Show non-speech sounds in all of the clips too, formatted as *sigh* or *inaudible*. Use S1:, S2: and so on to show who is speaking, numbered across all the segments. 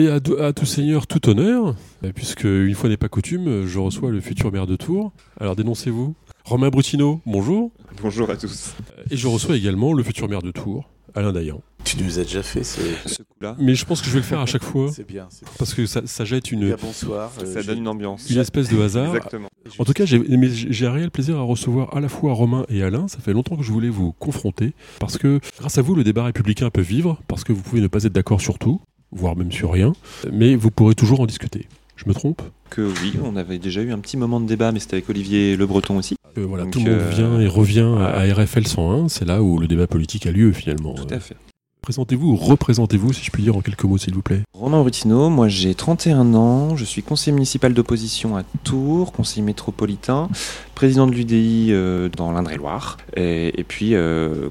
S1: Bien, à, à, tout seigneur, tout honneur, puisque une fois n'est pas coutume, je reçois le futur maire de Tours. Alors dénoncez-vous. Romain Brutino, bonjour.
S2: Bonjour à tous.
S1: Et je reçois également le futur maire de Tours, Alain Dayan.
S3: Tu nous as déjà fait ce,
S2: coup-là.
S1: Mais je pense que je vais le faire à chaque fois.
S3: C'est bien, bien,
S1: Parce que ça, ça jette une.
S3: Bien, bonsoir.
S2: Ça, ça donne une ambiance.
S1: Une espèce de hasard.
S2: Exactement.
S1: En tout cas, j'ai un réel plaisir à recevoir à la fois Romain et Alain. Ça fait longtemps que je voulais vous confronter. Parce que grâce à vous, le débat républicain peut vivre. Parce que vous pouvez ne pas être d'accord sur tout, voire même sur rien. Mais vous pourrez toujours en discuter. Je me trompe?
S2: Que oui, on avait déjà eu un petit moment de débat, mais c'était avec Olivier Le Breton aussi.
S1: Euh, voilà, Donc, tout le monde euh... vient et revient à, à RFL 101. C'est là où le débat politique a lieu finalement.
S2: Tout à fait.
S1: Présentez-vous ou représentez-vous, si je puis dire, en quelques mots, s'il vous plaît.
S2: Romain Brutino, moi j'ai 31 ans, je suis conseiller municipal d'opposition à Tours, conseiller métropolitain, président de l'UDI euh, dans l'Indre-et-Loire, et, et, puis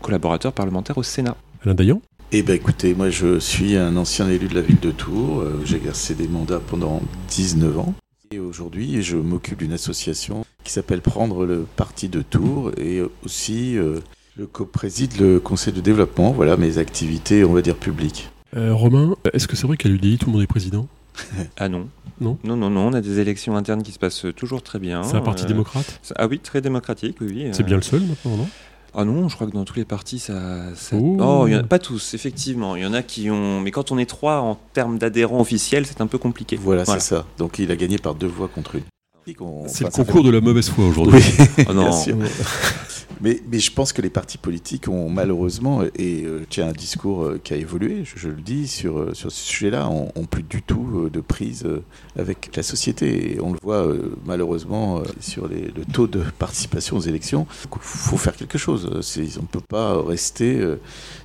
S2: collaborateur parlementaire au Sénat.
S1: Alain Dayan?
S3: Eh bien écoutez, moi je suis un ancien élu de la ville de Tours, euh, j'ai exercé des mandats pendant 19 ans. Et aujourd'hui, je m'occupe d'une association qui s'appelle Prendre le Parti de Tours et aussi euh, je co-préside le conseil de développement, voilà mes activités, on va dire, publiques.
S1: Euh, Romain, est-ce que c'est vrai qu'à l'UDI, tout le monde est président? *laughs*
S2: Ah non.
S1: Non?
S2: Non, non, non, on a des élections internes qui se passent toujours très bien.
S1: C'est un parti
S2: Euh,
S1: démocrate?
S2: Ah oui, très démocratique, oui. oui.
S1: C'est bien le seul maintenant, non?
S2: Ah non, je crois que dans tous les partis, ça. ça...
S1: Oh.
S2: Il y en a pas tous, effectivement. Il y en a qui ont. Mais quand on est trois en termes d'adhérents officiels, c'est un peu compliqué.
S3: Voilà, c'est ça. Donc il a gagné par deux voix contre une.
S1: C'est le
S3: enfin,
S1: concours
S3: fait-
S1: de la mauvaise foi aujourd'hui.
S3: Oui,
S2: Oh non. *laughs*
S3: bien sûr. Mais, mais je pense que les partis politiques ont malheureusement, et euh, tiens, un discours euh, qui a évolué, je, le dis, sur, euh, sur ce sujet-là, ont, plus du tout euh, de prise avec la société. Et on le voit malheureusement sur les- le taux de participation aux élections. Il faut faire quelque chose. On ne peut pas rester,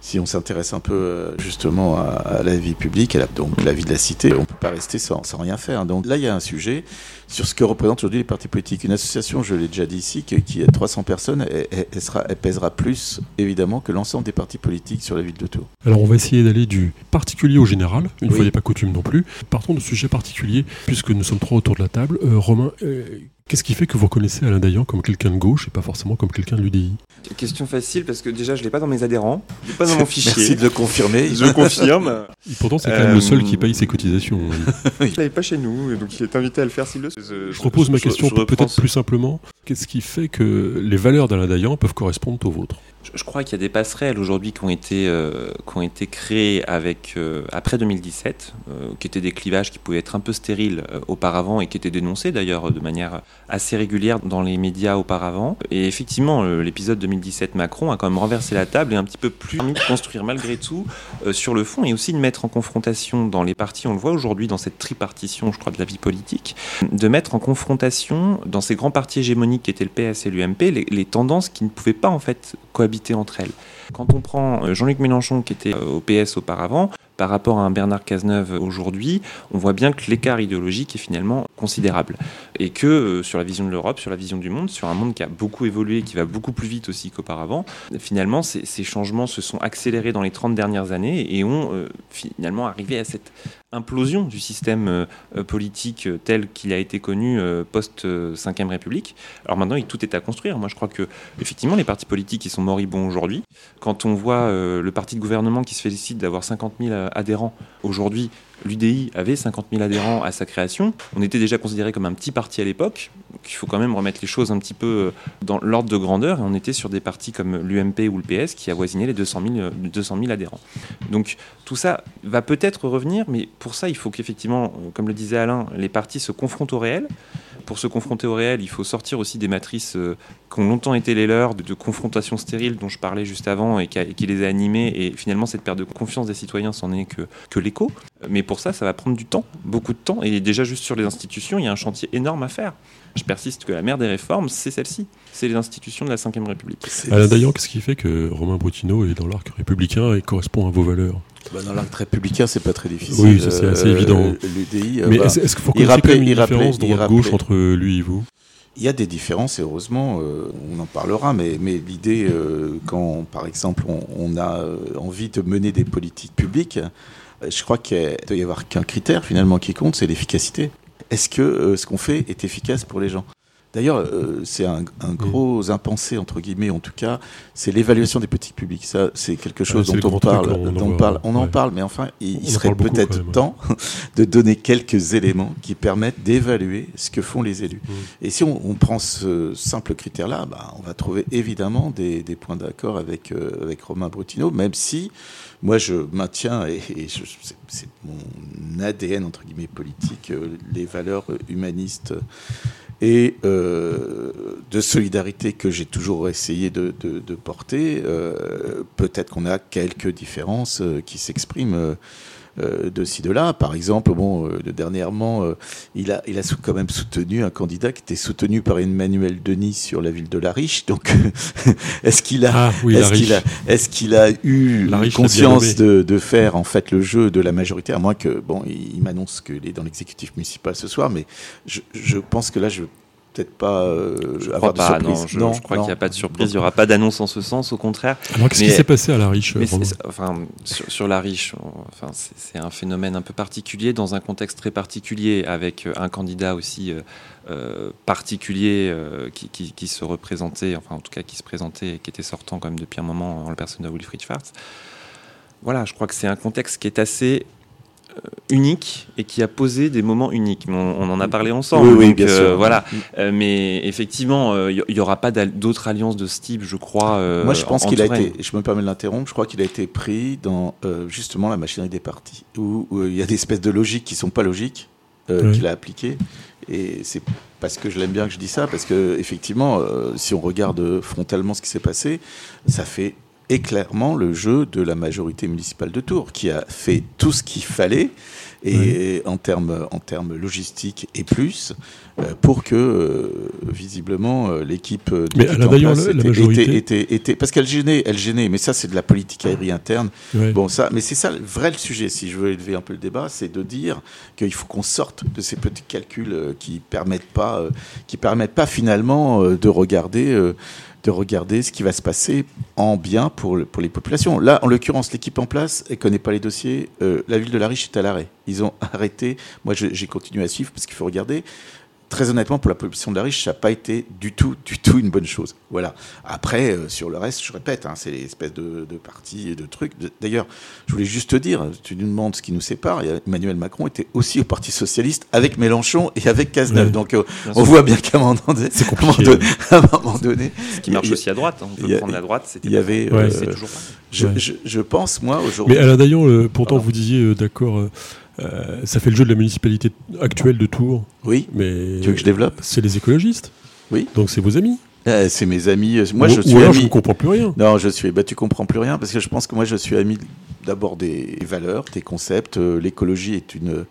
S3: si on s'intéresse un peu justement à, à la vie publique, à la, donc la vie de la cité, on ne peut pas rester sans, sans rien faire. Donc là, il y a un sujet sur ce que représentent aujourd'hui les partis politiques. Une association, je l'ai déjà dit ici, qui, qui a 300 personnes, elle, sera, elle pèsera plus, évidemment, que l'ensemble des partis politiques sur la ville de Tours.
S1: Alors on va essayer d'aller du particulier au général, une
S3: Oui.
S1: fois n'est pas coutume non plus. Partons de sujet particulier, puisque nous sommes trois autour de la table. Euh, Romain, euh, qu'est-ce qui fait que vous reconnaissez Alain Dayan comme quelqu'un de gauche et pas forcément comme quelqu'un de l'UDI
S2: Question facile parce que déjà, je l'ai pas dans mes adhérents, je l'ai pas dans mon *laughs* fichier.
S3: Merci de le confirmer.
S2: Je confirme. *laughs*
S1: Et pourtant c'est quand même le seul qui paye ses cotisations. *laughs*
S2: Il n'avait pas chez nous, et donc il est invité à le faire s'il le souhaite.
S1: Je repose ma question
S2: je
S1: peut-être plus simplement. Qu'est-ce qui fait que les valeurs d'Alain Dayan peuvent correspondre aux vôtres?
S2: Je, crois qu'il y a des passerelles aujourd'hui qui ont été euh, qui ont été créées avec euh, après 2017, euh, qui étaient des clivages qui pouvaient être un peu stériles auparavant et qui étaient dénoncés d'ailleurs de manière assez régulière dans les médias auparavant. Et effectivement, l'épisode 2017 Macron a quand même renversé la table et un petit peu plus permis de construire malgré tout sur le fond et aussi de mettre en confrontation dans les partis, on le voit aujourd'hui dans cette tripartition, je crois, de la vie politique, de mettre en confrontation dans ces grands partis hégémoniques qui étaient le PS et l'UMP les tendances qui ne pouvaient pas en fait cohabiter entre elles. Quand on prend euh, Jean-Luc Mélenchon qui était euh, au PS auparavant, par rapport à un Bernard Cazeneuve aujourd'hui, on voit bien que l'écart idéologique est finalement considérable. Et que euh, sur la vision de l'Europe, sur la vision du monde, sur un monde qui a beaucoup évolué, qui va beaucoup plus vite aussi qu'auparavant, finalement ces, changements se sont accélérés dans les 30 dernières années et ont finalement arrivé à cette implosion du système euh, euh, politique euh, tel qu'il a été connu euh, post-5ème République. Alors maintenant, tout est à construire. Moi, je crois que effectivement, les partis politiques, ils sont moribonds aujourd'hui. Quand on voit le parti de gouvernement qui se félicite d'avoir 50 000 adhérents aujourd'hui, l'UDI avait 50 000 adhérents à sa création. On était déjà considéré comme un petit parti à l'époque. Il faut quand même remettre les choses un petit peu euh, dans l'ordre de grandeur. Et on était sur des partis comme l'UMP ou le PS qui avoisinaient les 200 000, euh, 200 000 adhérents. Donc tout ça va peut-être revenir, mais pour ça, il faut qu'effectivement, euh, comme le disait Alain, les partis se confrontent au réel. Pour se confronter au réel, il faut sortir aussi des matrices euh, qui ont longtemps été les leurs, de, de confrontation stérile dont je parlais juste avant et qui, les a animés. Et finalement, cette perte de confiance des citoyens, c'en est que, que l'écho. Mais pour ça, ça va prendre du temps, beaucoup de temps. Et déjà, juste sur les institutions, il y a un chantier énorme à faire. Je persiste que la mère des réformes, c'est celle-ci. C'est les institutions de la Ve République.
S3: C'est-
S1: Alain Dayan, qu'est-ce qui fait que Romain Brutino est dans l'arc républicain et correspond à vos valeurs?
S3: Bah, dans l'arc républicain, c'est pas très difficile.
S1: Oui, ça, c'est assez évident.
S3: L'UDI, euh,
S1: Mais
S3: bah,
S1: est-ce qu'il faut
S3: il
S1: reconnaître quand
S3: rappelait-
S1: même une différence droite-gauche entre lui et vous?
S3: Il y a des différences, et heureusement, euh, on en parlera, mais, mais l'idée, euh, quand par exemple on, on a euh, envie de mener des politiques publiques, euh, je crois qu'il ne doit y avoir qu'un critère finalement qui compte, c'est l'efficacité. Est-ce que euh, ce qu'on fait est efficace pour les gens? D'ailleurs, euh, c'est un, un, gros impensé, entre guillemets, en tout cas, c'est l'évaluation des politiques publiques. Ça, c'est quelque chose
S1: Ah,
S3: dont on parle.
S1: on
S3: dont on, parle. on en
S1: ouais.
S3: parle, mais enfin, il, serait peut-être temps *laughs* de donner quelques éléments qui permettent d'évaluer ce que font les élus. Et si on, on prend ce simple critère-là, bah, on va trouver évidemment des, des points d'accord avec, euh, avec Romain Brutineau, même si moi je maintiens, et, et je- c'est- c'est mon ADN entre guillemets politique, euh, les valeurs humanistes et euh, de solidarité que j'ai toujours essayé de, porter. Euh, Peut-être qu'on a quelques différences euh, qui s'expriment. Euh, de ci de là. Par exemple, bon, euh, dernièrement, euh, il a, il a quand même soutenu un candidat qui était soutenu par Emmanuel Denis sur la ville de La Riche. *laughs* Donc, est-ce qu'il a,
S1: Ah oui,
S3: est-ce qu'il a, est-ce qu'il a eu conscience de, de faire en fait le jeu de la majorité, à moins que bon, il, il m'annonce qu'il est dans l'exécutif municipal ce soir, mais je, je pense que là, je peut-être pas euh,
S2: Je
S3: avoir de
S2: pas,
S3: surprise.
S2: non. Je, je crois qu'il n'y a pas de surprise, il n'y aura pas d'annonce en ce sens, au contraire.
S1: Alors qu'est-ce qui s'est passé à la riche
S2: Mais enfin, sur, sur la riche, on- enfin, c'est c'est un phénomène un peu particulier, dans un contexte très particulier, avec euh, un candidat aussi euh, particulier euh, qui, qui- qui se représentait, enfin en tout cas qui se présentait et qui était sortant quand même depuis un moment en la personne de Wilfried Schwartz. Voilà, je crois que c'est un contexte qui est assez unique et qui a posé des moments uniques. Mais On, on en a parlé ensemble.
S3: Oui, oui,
S2: donc,
S3: bien
S2: euh,
S3: sûr.
S2: Voilà. Euh, mais effectivement, il n'y aura pas d'autres alliances de ce type, je crois. euh,
S3: Moi, je pense
S2: en
S3: qu'il a été, je me permets de l'interrompre, je crois qu'il a été pris dans euh, justement la machinerie des partis, où, il y a des espèces de logiques qui sont pas logiques euh,
S1: Oui.
S3: qu'il a appliquées. Et c'est parce que je l'aime bien que je dis ça, parce que effectivement, euh, si on regarde frontalement ce qui s'est passé, ça fait et clairement le jeu de la majorité municipale de Tours, qui a fait tout ce qu'il fallait, et en termes en termes logistiques et plus, euh, pour que euh, visiblement euh, l'équipe
S1: Mais
S3: qui
S1: elle
S3: était
S1: a
S3: en
S1: d'ailleurs
S3: place
S1: la- la majorité.
S3: était- était- était- parce qu'elle gênait, elle gênait, mais ça c'est de la politique aérienne interne. Bon ça, mais c'est ça le vrai le sujet. Si je veux élever un peu le débat, c'est de dire qu'il faut qu'on sorte de ces petits calculs qui permettent pas, qui permettent pas finalement de regarder. De regarder ce qui va se passer en bien pour, le- pour les populations. Là, en l'occurrence, l'équipe en place, elle connaît pas les dossiers. Euh, la ville de La Riche est à l'arrêt. Ils ont *laughs* arrêté. Moi, j'ai continué à suivre parce qu'il faut regarder. Très honnêtement, pour la population de La Riche, ça n'a pas été du tout, du tout une bonne chose. Voilà. Après, euh, sur le reste, je répète, hein, c'est l'espèce de, de partis et de trucs. D'ailleurs, je voulais juste te dire, tu nous demandes ce qui nous sépare. Emmanuel Macron était aussi au Parti Socialiste avec Mélenchon et avec Cazeneuve.
S1: Ouais.
S3: Donc, euh, on
S2: sûr.
S3: voit bien qu'à un moment donné,
S1: C'est
S3: à un moment
S1: compliqué.
S3: donné, à un moment donné,
S2: Ce qui marche
S3: a-
S2: aussi à droite. hein. On peut
S3: a-
S2: prendre la droite. C'était
S3: il y avait,
S1: Ouais.
S3: euh,
S2: toujours pas.
S3: je,
S1: Ouais.
S3: je- je pense, moi, aujourd'hui.
S1: Mais Alain Daillon, euh, pourtant vous disiez euh, d'accord, euh, ça fait le jeu de la municipalité actuelle de Tours,
S3: Oui,
S1: mais
S3: tu veux que je développe?
S1: c'est les écologistes.
S3: Oui.
S1: Donc c'est vos amis.
S3: Euh, C'est mes amis. euh, Moi,
S1: ou,
S3: je
S1: ou
S3: suis
S1: alors je
S3: ami.
S1: ne comprends plus rien.
S3: Non, je suis. Bah, tu comprends plus rien parce que je pense que moi, je suis ami d'abord des valeurs, des concepts. L'écologie est une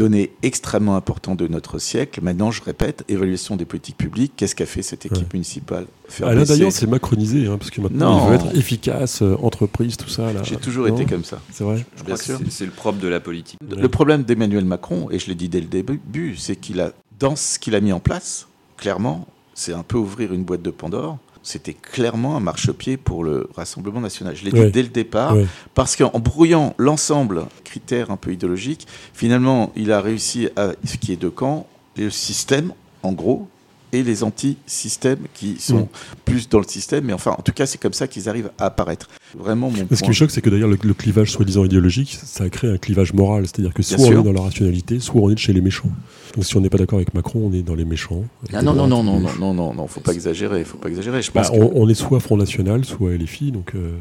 S3: donnée extrêmement importante de notre siècle. Maintenant, je répète, évaluation des politiques publiques. Qu'est-ce qu'a fait cette équipe
S1: Ouais.
S3: municipale Faire
S1: Alain Daillon, c'est macronisé, hein, parce que maintenant
S3: Non.
S1: il veut être efficace, euh, entreprise, tout ça.
S3: J'ai toujours
S1: Non
S3: été comme ça.
S1: C'est vrai.
S2: Je crois que
S3: sûr.
S2: c'est- c'est le propre de la politique.
S1: Ouais.
S3: Le problème d'Emmanuel Macron, et je l'ai dit dès le début, c'est qu'il a, dans ce qu'il a mis en place, clairement, c'est un peu ouvrir une boîte de Pandore. C'était clairement un marchepied pour le Rassemblement national. Je l'ai dit dès le départ, parce qu'en brouillant l'ensemble, critères un peu idéologiques, finalement, il a réussi à ce qui est de camp, le système, en gros, et les anti-systèmes qui sont
S1: Mm.
S3: plus dans le système. Mais enfin, en tout cas, c'est comme ça qu'ils arrivent à apparaître. Vraiment, mon
S1: Ce qui me choque, c'est que d'ailleurs le, le clivage soi-disant idéologique, ça a créé un clivage moral. C'est-à-dire que soit
S3: Bien
S1: on
S3: sûr.
S1: est dans la rationalité, soit on est chez les méchants. Donc si on n'est pas d'accord avec Macron, on est dans les méchants.
S3: Ah non, non, non, non, non, non, non, non, faut pas exagérer, faut pas exagérer. Je
S1: Bah,
S3: pense que-
S1: on, on est soit Front National, soit LFI, donc, euh,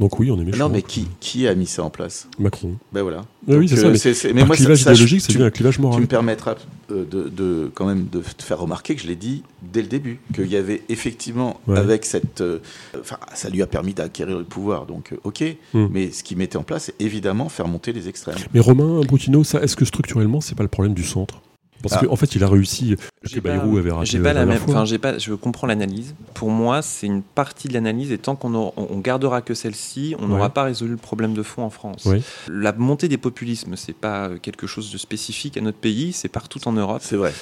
S1: donc oui, on est méchants.
S3: Non, mais qui, qui a mis ça en place?
S1: Macron.
S3: Ben voilà.
S1: Oui, oui, c'est ça.
S3: euh,
S1: Mais,
S3: moi,
S1: clivage
S3: ça,
S1: idéologique, c'est
S3: tu,
S1: bien un clivage
S3: tu
S1: moral.
S3: me permettras euh, de, de- quand même de te faire remarquer que je l'ai dit dès le début, qu'il y avait effectivement,
S1: Ouais.
S3: avec cette. euh, Enfin, ça lui a permis d'acquérir le pouvoir, donc ok.
S1: Hmm.
S3: Mais ce qu'il mettait en place, c'est évidemment faire monter les extrêmes.
S1: Mais Romain Brutino, ça, est-ce que structurellement, c'est pas le problème du centre? Parce
S3: Ah.
S1: qu'en fait, il a réussi.
S2: J'ai pas,
S1: Bayrou avait
S2: j'ai
S1: la
S2: pas la
S1: dernière
S2: même. Enfin, j'ai pas. Je comprends l'analyse. Pour moi, c'est une partie de l'analyse, et tant qu'on aura- on on gardera que celle-ci, on n'aura
S1: Ouais.
S2: pas résolu le problème de fond en France.
S1: Ouais.
S2: La montée des populismes, c'est pas quelque chose de spécifique à notre pays, c'est partout en Europe.
S3: C'est vrai.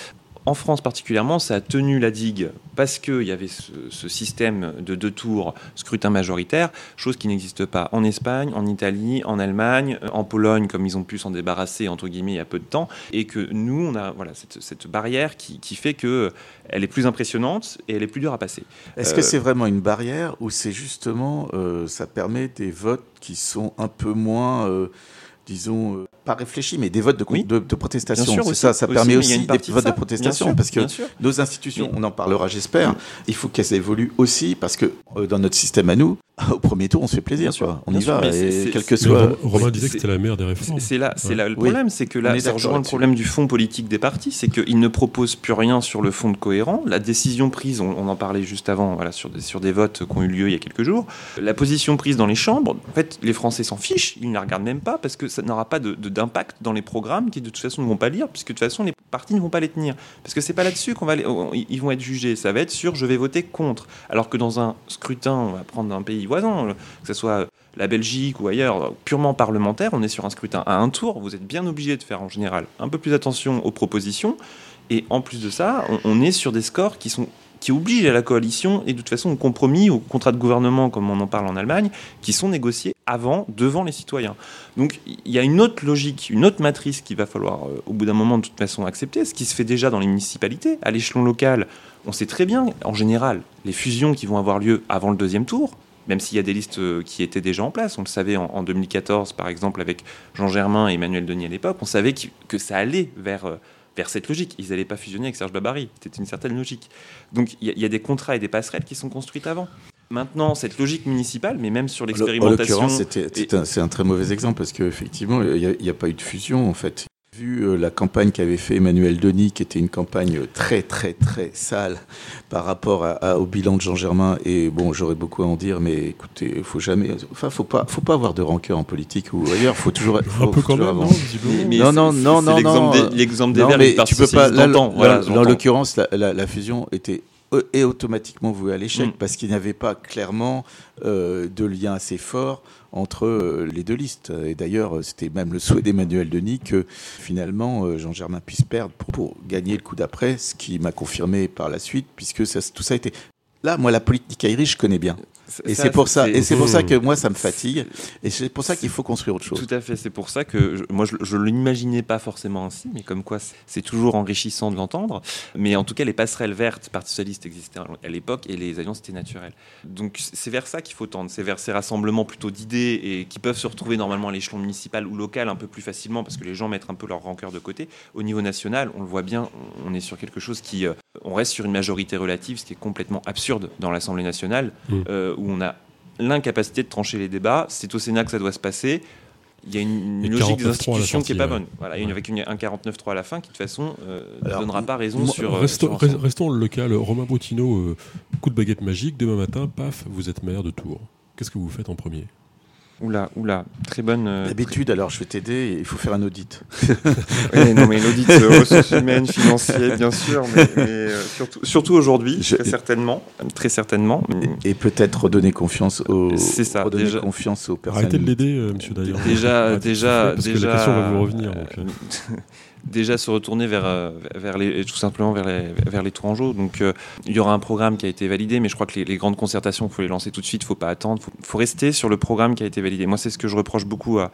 S2: En France particulièrement, ça a tenu la digue parce qu'il y avait ce, système de deux tours scrutin majoritaire, chose qui n'existe pas en Espagne, en Italie, en Allemagne, en Pologne, comme ils ont pu s'en débarrasser, entre guillemets, il y a peu de temps, et que nous, on a voilà, cette, barrière qui, fait que elle est plus impressionnante et elle est plus dure à passer.
S3: Est-ce que euh, c'est vraiment une barrière ou c'est justement, euh, ça permet des votes qui sont un peu moins... Euh, disons, pas réfléchi, mais des votes de, de, protestation. C'est ça, ça permet aussi, des votes de, protestation, parce que nos institutions, on en parlera, j'espère, il faut qu'elles évoluent aussi, parce que euh, dans notre système à nous, *laughs* au premier tour, on se fait plaisir, quoi. on y va, et quel que soit.
S1: Romain disait que c'était la meilleure des réformes.
S2: C'est là, c'est là le problème, c'est que là, ça rejoint le problème du fond politique des partis, c'est qu'ils ne proposent plus rien sur le fond de cohérent. La décision prise, on, en parlait juste avant, voilà, sur des, sur des votes qui ont eu lieu il y a quelques jours, la position prise dans les chambres, en fait, les Français s'en fichent, ils ne la regardent même pas, parce que ça n'aura pas d'impact dans les programmes qui de toute façon ne vont pas lire, puisque de toute façon les partis ne vont pas les tenir. Parce que c'est pas là-dessus qu'on va ils vont être jugés. Ça va être sur je vais voter contre. Alors que dans un scrutin, on va prendre un pays voisin, que ce soit la Belgique ou ailleurs, purement parlementaire, on est sur un scrutin à un tour. Vous êtes bien obligé de faire en général un peu plus attention aux propositions. Et en plus de ça, on est sur des scores qui sont qui oblige à la coalition et de toute façon au compromis, au contrat de gouvernement, comme on en parle en Allemagne, qui sont négociés avant, devant les citoyens. Donc il y a une autre logique, une autre matrice qu'il va falloir euh, au bout d'un moment de toute façon accepter, ce qui se fait déjà dans les municipalités. À l'échelon local, on sait très bien, en général, les fusions qui vont avoir lieu avant le deuxième tour, même s'il y a des listes euh, qui étaient déjà en place. On le savait en, 2014, par exemple, avec Jean Germain et Emmanuel Denis à l'époque, on savait que, ça allait vers... Vers cette logique. Ils n'allaient pas fusionner avec Serge Babary. C'était une certaine logique. Donc il y, a des contrats et des passerelles qui sont construites avant. Maintenant, cette logique municipale, mais même sur l'expérimentation.
S3: c'est un, très mauvais exemple parce qu'effectivement, il n'y a, pas eu de fusion en fait. Vu euh, la campagne qu'avait fait Emmanuel Denis, qui était une campagne très très très sale par rapport au bilan de Jean Germain, et bon, j'aurais beaucoup à en dire, mais écoutez, il faut jamais, enfin, faut pas, faut pas avoir de rancœur en politique ou ailleurs, faut toujours,
S1: faut, un peu quand même,
S3: non, non, non, non, non,
S2: l'exemple des Verts, mais tu peux pas. Là,
S3: voilà, en l'occurrence, la, la fusion était est automatiquement voué à l'échec mm. parce qu'il n'y avait pas clairement euh, de lien assez fort entre euh, les deux listes. Et d'ailleurs, c'était même le souhait d'Emmanuel Denis que finalement euh, Jean-Germain puisse perdre pour, gagner le coup d'après, ce qui m'a confirmé par la suite, puisque ça, tout ça a été Là, moi, la politique aérienne, je connais bien. Et c'est pour ça, et c'est pour ça que moi ça me fatigue, et c'est pour ça qu'il faut construire autre chose.
S2: Tout à fait, c'est pour ça que moi je, ne l'imaginais pas forcément ainsi, mais comme quoi c'est toujours enrichissant de l'entendre. Mais en tout cas, les passerelles vertes Parti socialiste existaient à l'époque et les alliances étaient naturelles. Donc c'est vers ça qu'il faut tendre, c'est vers ces rassemblements plutôt d'idées et qui peuvent se retrouver normalement à l'échelon municipal ou local un peu plus facilement parce que les gens mettent un peu leur rancœur de côté. Au niveau national, on le voit bien, on est sur quelque chose qui, euh, on reste sur une majorité relative, ce qui est complètement absurde dans l'Assemblée nationale, mmh. euh, où on a l'incapacité de trancher les débats. C'est au Sénat que ça doit se passer. Il y a une, logique des institutions qui n'est pas bonne. Voilà, avec une, un 49-3 à la fin qui, de toute façon, euh, ne donnera pas raison sur.
S1: Euh, restons, restons le local. Romain Boutineau, coup de baguette magique, demain matin, paf, vous êtes maire de Tours. Qu'est-ce que vous faites en premier?
S2: Oula, oula, très bonne. Euh,
S3: D'habitude, alors je vais t'aider, il faut faire un audit. *laughs*
S2: oui, non, mais l'audit euh, ressources humaines, financier, bien sûr, mais, euh, surtout, surtout aujourd'hui, très certainement. Très certainement.
S3: Et, peut-être redonner confiance aux,
S2: C'est ça,
S3: redonner déjà... confiance aux personnes.
S1: Arrêtez de l'aider, monsieur D'ailleurs.
S2: Déjà, déjà,
S1: parce
S2: déjà.
S1: Que la question va vous revenir. Donc, *laughs*
S2: déjà se retourner vers, euh, vers les, tout simplement vers les, vers les Tourangeaux. Donc euh, il y aura un programme qui a été validé, mais je crois que les, grandes concertations, il faut les lancer tout de suite, il ne faut pas attendre, il faut, rester sur le programme qui a été validé. Moi, c'est ce que je reproche beaucoup à,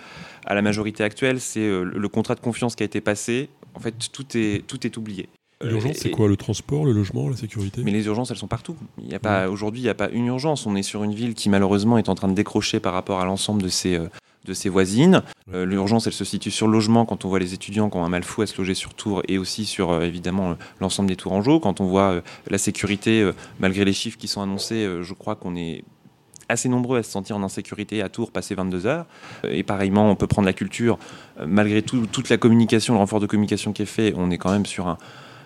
S2: à la majorité actuelle, c'est euh, le contrat de confiance qui a été passé. En fait, tout est, tout est oublié.
S1: L'urgence, c'est quoi? Le transport, le logement, la sécurité?
S2: Mais les urgences, elles sont partout. Il y a pas, Aujourd'hui, il n'y a pas une urgence. On est sur une ville qui, malheureusement, est en train de décrocher par rapport à l'ensemble de ses, de ses voisines. Euh, l'urgence, elle se situe sur le logement quand on voit les étudiants qui ont un mal fou à se loger sur Tours et aussi sur euh, évidemment euh, l'ensemble des Tourangeaux. Quand on voit la sécurité, malgré les chiffres qui sont annoncés, je crois qu'on est assez nombreux à se sentir en insécurité à Tours passer 22 heures. Et pareillement, on peut prendre la culture. Malgré tout, toute la communication, le renfort de communication qui est fait, on est quand même sur un,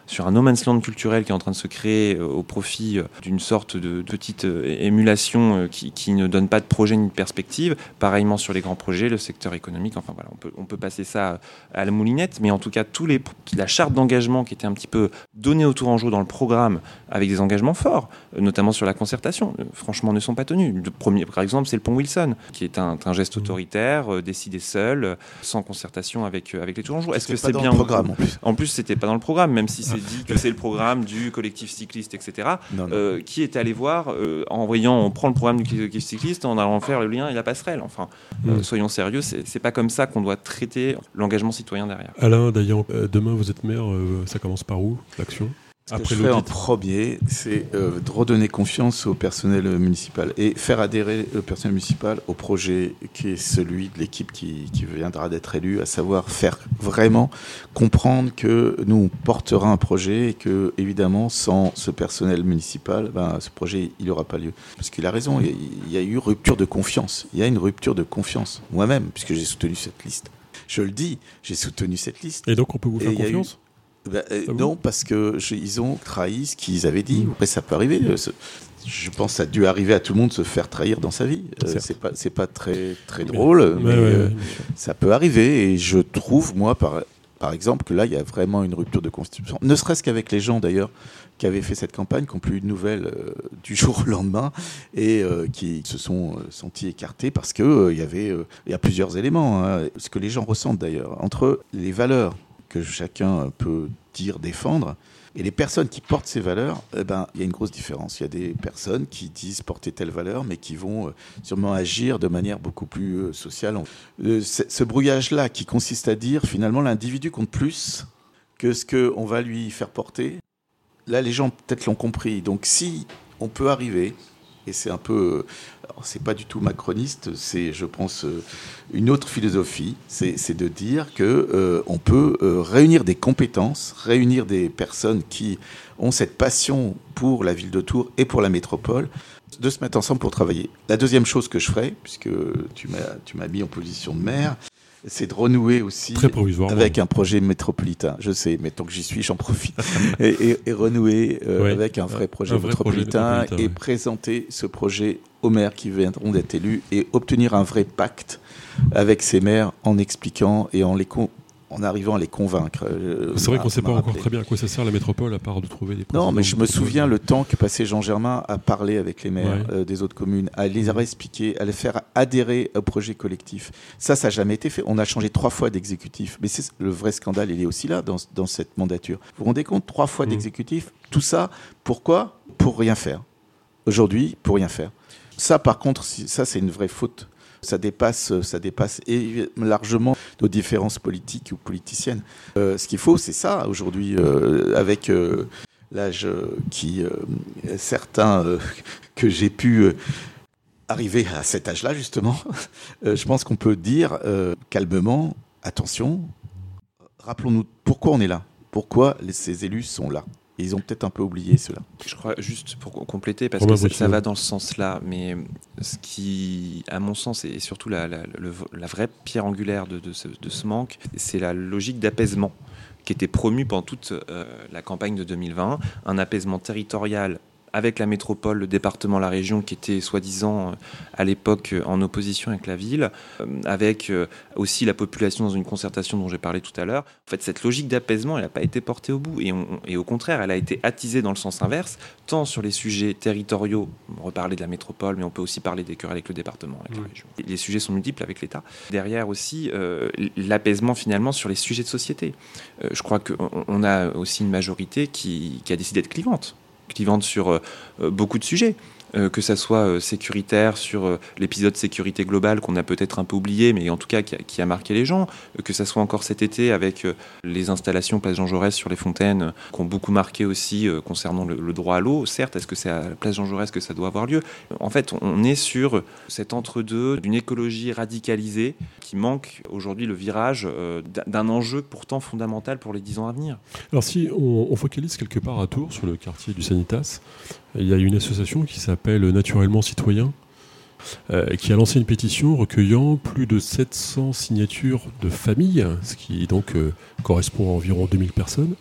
S2: sur un no man's land culturel qui est en train de se créer euh, au profit euh, d'une sorte de petite euh, émulation qui, qui, ne donne pas de projet ni de perspective. Pareillement sur les grands projets, le secteur économique, enfin voilà, on peut, on peut passer ça à la moulinette, mais en tout cas, tous les, la charte d'engagement qui était un petit peu donnée au Tourangeau dans le programme avec des engagements forts, notamment sur la concertation, franchement ne sont pas tenus. Le premier, par exemple, c'est le pont Wilson, qui est un, un geste mmh. autoritaire, décidé seul, sans concertation avec, avec les Tourangeaux. Est-ce que c'est bien
S3: le programme en plus
S2: En plus, c'était pas dans le programme, même si c'est j'ai dit que c'est le programme du collectif cycliste, etc. qui est allé voir en voyant, on prend le programme du collectif cycliste en allant faire le lien et la passerelle. Enfin, mm. soyons sérieux, c'est pas comme ça qu'on doit traiter l'engagement citoyen derrière.
S1: Alain, d'ailleurs, demain vous êtes maire, ça commence par où l'action?
S3: Ce que je ferai en premier, c'est euh, de redonner confiance au personnel municipal et faire adhérer le personnel municipal au projet qui est celui de l'équipe qui, viendra d'être élue, à savoir faire vraiment comprendre que nous portera un projet et que, évidemment, sans ce personnel municipal, ben, ce projet, il n'aura pas lieu. Parce qu'il a raison, il y a, il y a eu rupture de confiance. Il y a une rupture de confiance. Moi-même, puisque j'ai soutenu cette liste. Je le dis, j'ai soutenu cette liste.
S1: Et donc, on peut vous faire confiance?
S3: Bah, euh, ah non, parce que ils ont trahi ce qu'ils avaient dit. Après, ça peut arriver. Euh, je pense que ça a dû arriver à tout le monde de se faire trahir dans sa vie. Euh, c'est pas, c'est pas très, très drôle, mais, ça peut arriver. Et je trouve, moi, par, par exemple, que là, il y a vraiment une rupture de constitution. Ne serait-ce qu'avec les gens, d'ailleurs, qui avaient fait cette campagne, qui n'ont plus eu de nouvelles du *laughs* jour au lendemain et qui se sont sentis écartés parce que il y avait, il y a plusieurs éléments, hein, ce que les gens ressentent d'ailleurs entre les valeurs que chacun peut dire défendre. Et les personnes qui portent ces valeurs, eh ben, il y a une grosse différence. Il y a des personnes qui disent porter telle valeur, mais qui vont euh, sûrement agir de manière beaucoup plus euh, sociale. Euh, ce brouillage-là, qui consiste à dire finalement l'individu compte plus que ce qu'on va lui faire porter, là les gens peut-être l'ont compris. Donc si on peut arriver et c'est un peu, c'est pas du tout macroniste, c'est, je pense, euh, une autre philosophie, c'est de dire que euh, on peut euh, réunir des compétences, réunir des personnes qui ont cette passion pour la ville de Tours et pour la métropole, de se mettre ensemble pour travailler. La deuxième chose que je ferai, puisque tu m'as, tu m'as mis en position de maire, c'est de renouer aussi avec un projet métropolitain. Je sais, mais tant que j'y suis, j'en profite. *laughs* et, renouer euh, avec un vrai projet, métropolitain, et présenter ce projet aux maires qui viendront d'être élus et obtenir un vrai pacte avec ces maires en expliquant et en les en arrivant à les convaincre.
S1: Euh, c'est vrai qu'on ne sait pas encore très bien à quoi ça sert la métropole, à part de trouver des...
S3: Non, mais je me souviens le temps que passait Jean Germain à parler avec les maires euh, des autres communes, à les expliquer, à les faire adhérer au projet collectif. Ça, ça n'a jamais été fait. On a changé trois fois d'exécutif. Mais c'est le vrai scandale, il est aussi là, dans, dans cette mandature. Vous vous rendez compte Trois fois mmh. d'exécutif, tout ça, pourquoi? Pour rien faire. Aujourd'hui, pour rien faire. Ça, par contre, ça, c'est une vraie faute ça dépasse, ça dépasse largement nos différences politiques ou politiciennes. Euh, ce qu'il faut, c'est ça aujourd'hui, euh, avec euh, l'âge qui, certains *laughs* que j'ai pu arriver à cet âge-là, justement, je pense qu'on peut dire calmement, attention, rappelons-nous pourquoi on est là, pourquoi ces élus sont là ils ont peut-être un peu oublié cela.
S2: Je crois, juste pour compléter, parce que ça, va dans ce sens-là, mais ce qui, à mon sens, est surtout la, vraie pierre angulaire de, ce, manque, c'est la logique d'apaisement qui était promue pendant toute euh, la campagne de 2020, un apaisement territorial avec la métropole, le département, la région, qui était soi-disant euh, à l'époque euh, en opposition avec la ville, euh, avec aussi la population dans une concertation dont j'ai parlé tout à l'heure. En fait, cette logique d'apaisement, elle n'a pas été portée au bout. Et, et, au contraire, elle a été attisée dans le sens inverse, tant sur les sujets territoriaux, on reparler de la métropole, mais on peut aussi parler des cœurs avec le département, avec la région. Les sujets sont multiples avec l'État. Derrière aussi, l'apaisement finalement sur les sujets de société. je crois qu'on a aussi une majorité qui, qui a décidé d'être clivante clivante sur euh, euh, beaucoup de sujets. Euh, que ça soit euh, sécuritaire sur euh, l'épisode sécurité globale qu'on a peut-être un peu oublié, mais en tout cas qui a, marqué les gens, que ça soit encore cet été avec les installations Place Jean Jaurès sur les fontaines, qui ont beaucoup marqué aussi concernant le, droit à l'eau. Certes, est-ce que c'est à la Place Jean Jaurès que ça doit avoir lieu? En fait, on est sur cet entre-deux d'une écologie radicalisée qui manque aujourd'hui le virage d'un enjeu pourtant fondamental pour les dix ans à venir.
S1: Alors si on focalise quelque part à Tours sur le quartier du Sanitas, il y a une association qui s'appelle Naturellement Citoyen, euh, qui a lancé une pétition recueillant plus de 700 signatures de familles, ce qui donc euh, correspond à environ 2000 personnes.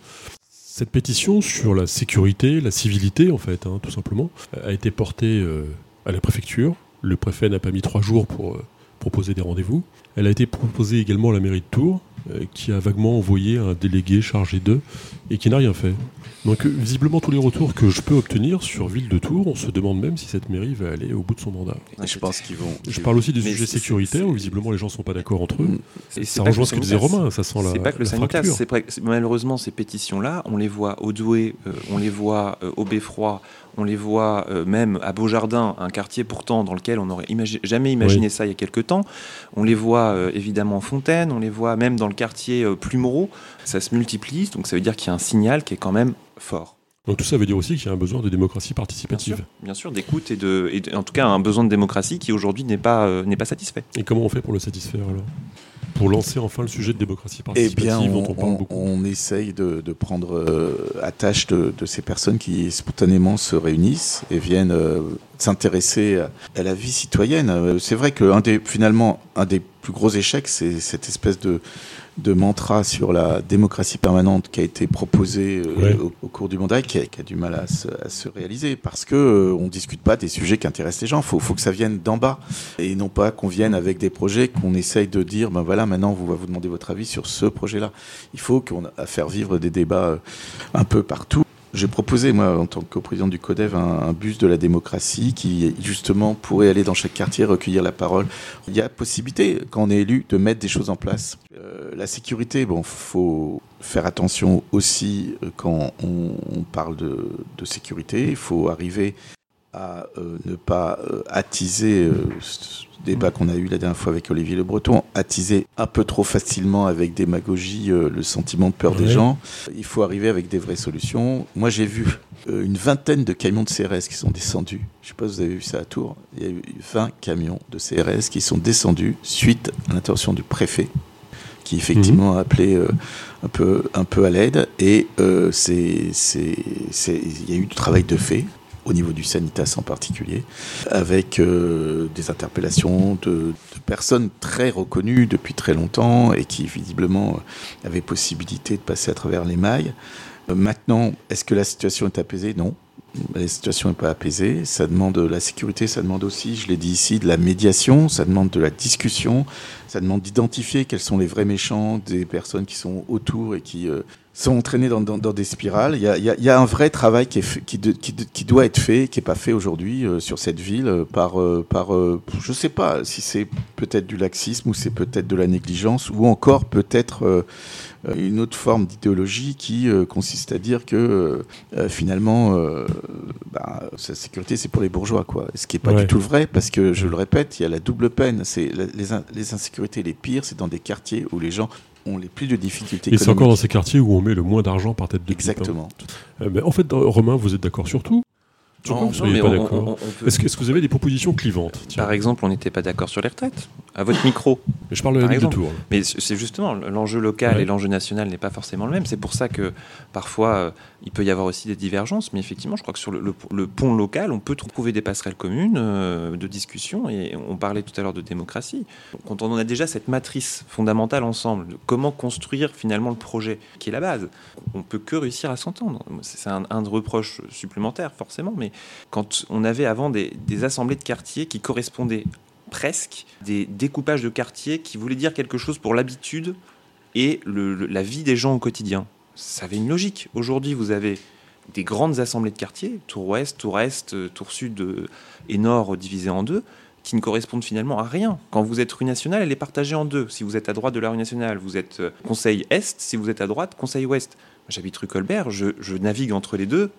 S1: Cette pétition sur la sécurité, la civilité en fait, hein, tout simplement, a été portée euh, à la préfecture. Le préfet n'a pas mis trois jours pour proposer des rendez-vous. Elle a été proposée également à la mairie de Tours, qui a vaguement envoyé un délégué chargé d'eux et qui n'a rien fait. Donc visiblement tous les retours que je peux obtenir sur Ville de Tours, on se demande même si cette mairie va aller au bout de son mandat.
S3: je pense qu'ils vont.
S1: Je parle aussi des sujets sécuritaires où visiblement les gens sont pas d'accord entre eux. Et ça rejoint ce que disait Romain, ça sent la.
S2: C'est pas que le sanitaire, malheureusement ces pétitions-là, on les voit au Douai, on les voit au Beffroi, on les voit euh, même à Beaujardin, un quartier pourtant dans lequel on n'aurait jamais imaginé ça il y a quelques temps. On les voit euh, évidemment en Fontaine, on les voit même dans le quartier euh, Plumereau. Ça se multiplie, donc ça veut dire qu'il y a un signal qui est quand même fort.
S1: Donc tout ça veut dire aussi qu'il y a un besoin de démocratie participative.
S2: Bien sûr, d'écoute et, de, en tout cas un besoin de démocratie qui aujourd'hui n'est pas, n'est pas satisfait.
S1: Et comment on fait pour le satisfaire alors? Pour lancer enfin le sujet de démocratie participative
S3: eh bien,
S1: on, dont on parle beaucoup
S3: On essaye de, prendre euh, attache de, ces personnes qui spontanément se réunissent et viennent euh, s'intéresser à, la vie citoyenne. Euh, c'est vrai que un des, finalement, un des plus gros échecs, c'est cette espèce de, de mantra sur la démocratie permanente qui a été proposé euh, au, cours du mandat et qui a, du mal à se, réaliser parce que euh, on discute pas des sujets qui intéressent les gens. Faut, faut que ça vienne d'en bas et non pas qu'on vienne avec des projets qu'on essaye de dire ben voilà maintenant vous va vous demander votre avis sur ce projet-là. Il faut qu'on a faire vivre des débats euh, un peu partout j'ai proposé, moi, en tant que président du CODEV, un, bus de la démocratie qui, justement, pourrait aller dans chaque quartier, recueillir la parole. Il y a possibilité, quand on est élu, de mettre des choses en place. Euh, la sécurité, bon, faut faire attention aussi euh, quand on, parle de, sécurité. Il faut arriver à euh, ne pas attiser débat qu'on a eu la dernière fois avec Olivier Le Breton, attiser un peu trop facilement avec démagogie euh, le sentiment de peur des gens. Il faut arriver avec des vraies solutions. Moi, j'ai vu euh, une vingtaine de camions de CRS qui sont descendus. Je ne sais pas si vous avez vu ça à Tours. Il y a eu 20 camions de CRS qui sont descendus suite à l'intervention du préfet qui effectivement mhm. a appelé euh, un, peu, un peu à l'aide. Et il y a eu du travail de fait au niveau du Sanitas en particulier, avec euh, des interpellations de, personnes très reconnues depuis très longtemps et qui visiblement euh, avaient possibilité de passer à travers les mailles. Euh, maintenant, est-ce que la situation est apaisée? Non. La situation n'est pas apaisée. Ça demande de la sécurité, ça demande aussi, je l'ai dit ici, de la médiation, ça demande de la discussion, ça demande d'identifier quels sont les vrais méchants des personnes qui sont autour et qui sont entraînés dans, dans, des spirales. Il y, a, il y, a, un vrai travail qui, est qui, qui, qui, doit être fait, qui n'est pas fait aujourd'hui euh, sur cette ville euh, par, euh, par je ne sais pas si c'est peut-être du laxisme ou c'est peut-être de la négligence ou encore peut-être une autre forme d'idéologie qui consiste à dire que finalement, bah, sa sécurité c'est pour les bourgeois, quoi. Ce qui n'est pas du tout vrai parce que je le répète, il y a la double peine. C'est les, les insécurités les pires, c'est dans des quartiers où les gens ont les plus de difficultés.
S1: Et c'est encore dans ces quartiers où on met le moins d'argent par tête de
S3: hein. Exactement.
S1: Euh, mais en fait, Romain, vous êtes d'accord sur tout
S2: non, vous ne pas d'accord
S1: Est-ce que, vous avez des propositions clivantes
S2: Par exemple, on n'était pas d'accord sur les retraites. À votre micro.
S1: Mais je parle de la de Tours.
S2: Mais c'est justement l'enjeu local et l'enjeu national n'est pas forcément le même. C'est pour ça que parfois euh, il peut y avoir aussi des divergences. Mais effectivement, je crois que sur le, pont local, on peut trouver des passerelles communes euh, de discussion. Et on parlait tout à l'heure de démocratie. Quand on a déjà cette matrice fondamentale ensemble, de comment construire finalement le projet, qui est la base, on peut que réussir à s'entendre. C'est un, un, de reproches supplémentaires forcément, mais quand on avait avant des, assemblées de quartiers qui correspondaient presque des découpages de quartiers qui voulaient dire quelque chose pour l'habitude et la vie des gens au quotidien. Ça avait une logique. Aujourd'hui, vous avez des grandes assemblées de quartiers, Tour Ouest, Tour Est, Tour Sud euh, et Nord divisées en deux, qui ne correspondent finalement à rien. Quand vous êtes rue nationale, elle est partagée en deux. Si vous êtes à droite de la rue nationale, vous êtes euh, conseil Est. Si vous êtes à droite, conseil Ouest. J'habite rue Colbert, je navigue entre les deux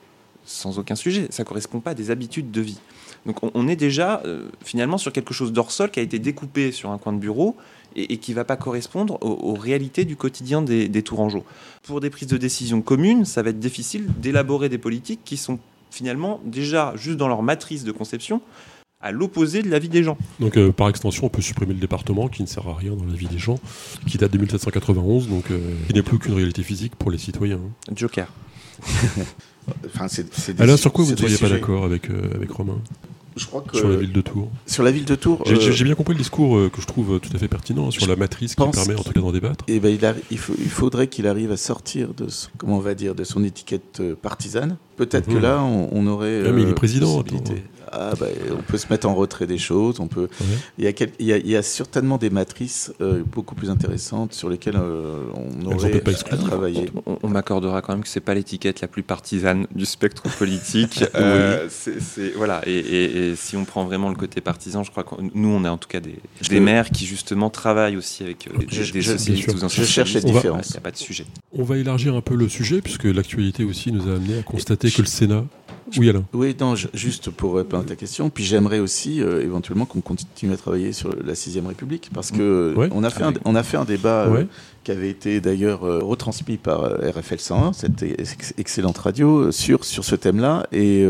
S2: sans aucun sujet. Ça ne correspond pas à des habitudes de vie. Donc on, est déjà euh, finalement sur quelque chose d'hors sol qui a été découpé sur un coin de bureau et, qui ne va pas correspondre aux, réalités du quotidien des, des Tourangeaux. Pour des prises de décision communes, ça va être difficile d'élaborer des politiques qui sont finalement déjà juste dans leur matrice de conception à l'opposé de la vie des gens.
S1: Donc euh, par extension, on peut supprimer le département qui ne sert à rien dans la vie des gens, qui date de 1791, donc euh, qui n'est plus qu'une réalité physique pour les citoyens.
S2: Joker. *laughs*
S1: Enfin, Alain, sur quoi vous ne seriez pas d'accord avec, euh, avec Romain
S3: je crois que
S1: sur la ville de Tours.
S3: Sur la ville de Tours,
S1: J'ai
S3: euh,
S1: bien compris le discours euh, que je trouve tout à fait pertinent hein, sur la matrice qui permet en tout cas d'en débattre.
S3: eh ben, il, a- il, faut- il faudrait qu'il arrive à sortir de, son- comment on va dire, de son étiquette partisane. Peut-être que
S1: Mhm.
S3: là, on, on aurait.
S1: Ah, mais il est président.
S3: Ah, bah, on peut se mettre en retrait des choses. On peut. Il y a, quel- il y a, il y a certainement des matrices euh, beaucoup plus intéressantes sur lesquelles euh, on aurait
S1: peut-être pas
S3: à travailler.
S2: On, on m'accordera quand même que c'est pas l'étiquette la plus partisane du spectre politique. *laughs* Euh, voilà. Et, et- et si on prend vraiment le côté partisan, je crois que nous, on a en tout cas des, maires qui justement travaillent aussi avec euh, des,
S3: Je-
S2: des
S3: je-
S2: socialistes ou
S3: Je cherche les.
S1: On
S3: différences.
S2: Il n'y a pas de sujet.
S1: On va élargir un peu le sujet puisque l'actualité aussi nous a amené à constater que le Sénat. Oui, Alain.
S3: Oui, non, je- juste pour répondre à ta question. Puis j'aimerais aussi euh, éventuellement qu'on continue à travailler sur la sixième République parce que
S1: Ouais.
S3: on a fait
S2: Ah
S3: un, on a fait un débat euh, qui avait été d'ailleurs euh, retransmis par RFL 101, cette ex- excellente radio euh, sur sur ce thème-là. Et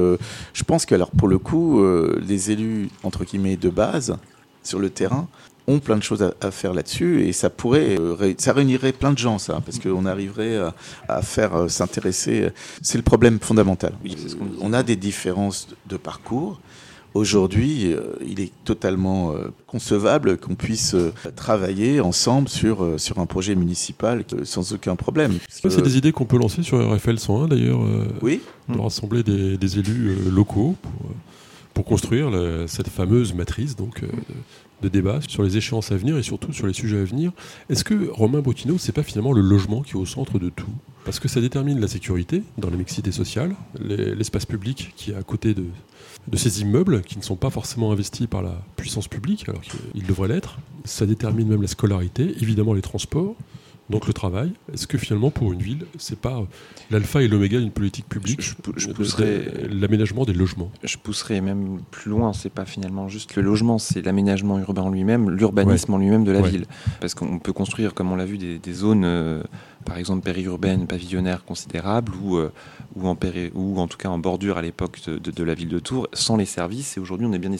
S3: je pense que alors pour le coup, euh, les élus entre guillemets de base sur le terrain ont plein de choses à, à faire là-dessus et ça pourrait euh, ça réunirait plein de gens ça parce qu'on arriverait à, à faire euh, s'intéresser c'est le problème fondamental.
S2: Oui, ce
S3: on a des différences de parcours. Aujourd'hui, euh, il est totalement euh, concevable qu'on puisse euh, travailler ensemble sur, euh, sur un projet municipal euh, sans aucun problème.
S1: C'est des idées qu'on peut lancer sur RFL 101 d'ailleurs, euh,
S3: Oui,
S1: de rassembler des, des élus euh, locaux pour, euh, pour construire la- cette fameuse matrice donc, euh, de, débat sur les échéances à venir et surtout sur les sujets à venir. Est-ce que Romain Bottineau, c'est pas finalement le logement qui est au centre de tout? Parce que ça détermine la sécurité dans la mixité sociale, les- l'espace public qui est à côté de ces immeubles qui ne sont pas forcément investis par la puissance publique alors qu'ils devraient l'être. Ça détermine même la scolarité, évidemment les transports. Donc le travail, est-ce que finalement pour une ville, c'est pas l'alpha et l'oméga d'une politique publique,
S2: Je-
S1: de- l'aménagement des logements
S2: Je pousserais même plus loin, c'est pas finalement juste le logement, c'est l'aménagement urbain en lui-même, l'urbanisme en lui-même de la
S1: Ouais.
S2: ville. Parce qu'on peut construire, comme on l'a vu, des, des zones, euh, par exemple périurbaines, pavillonnaires considérables, ou, euh, ou, en péri- ou en tout cas en bordure à l'époque de, de- de la ville de Tours, sans les services. Et aujourd'hui, on est bien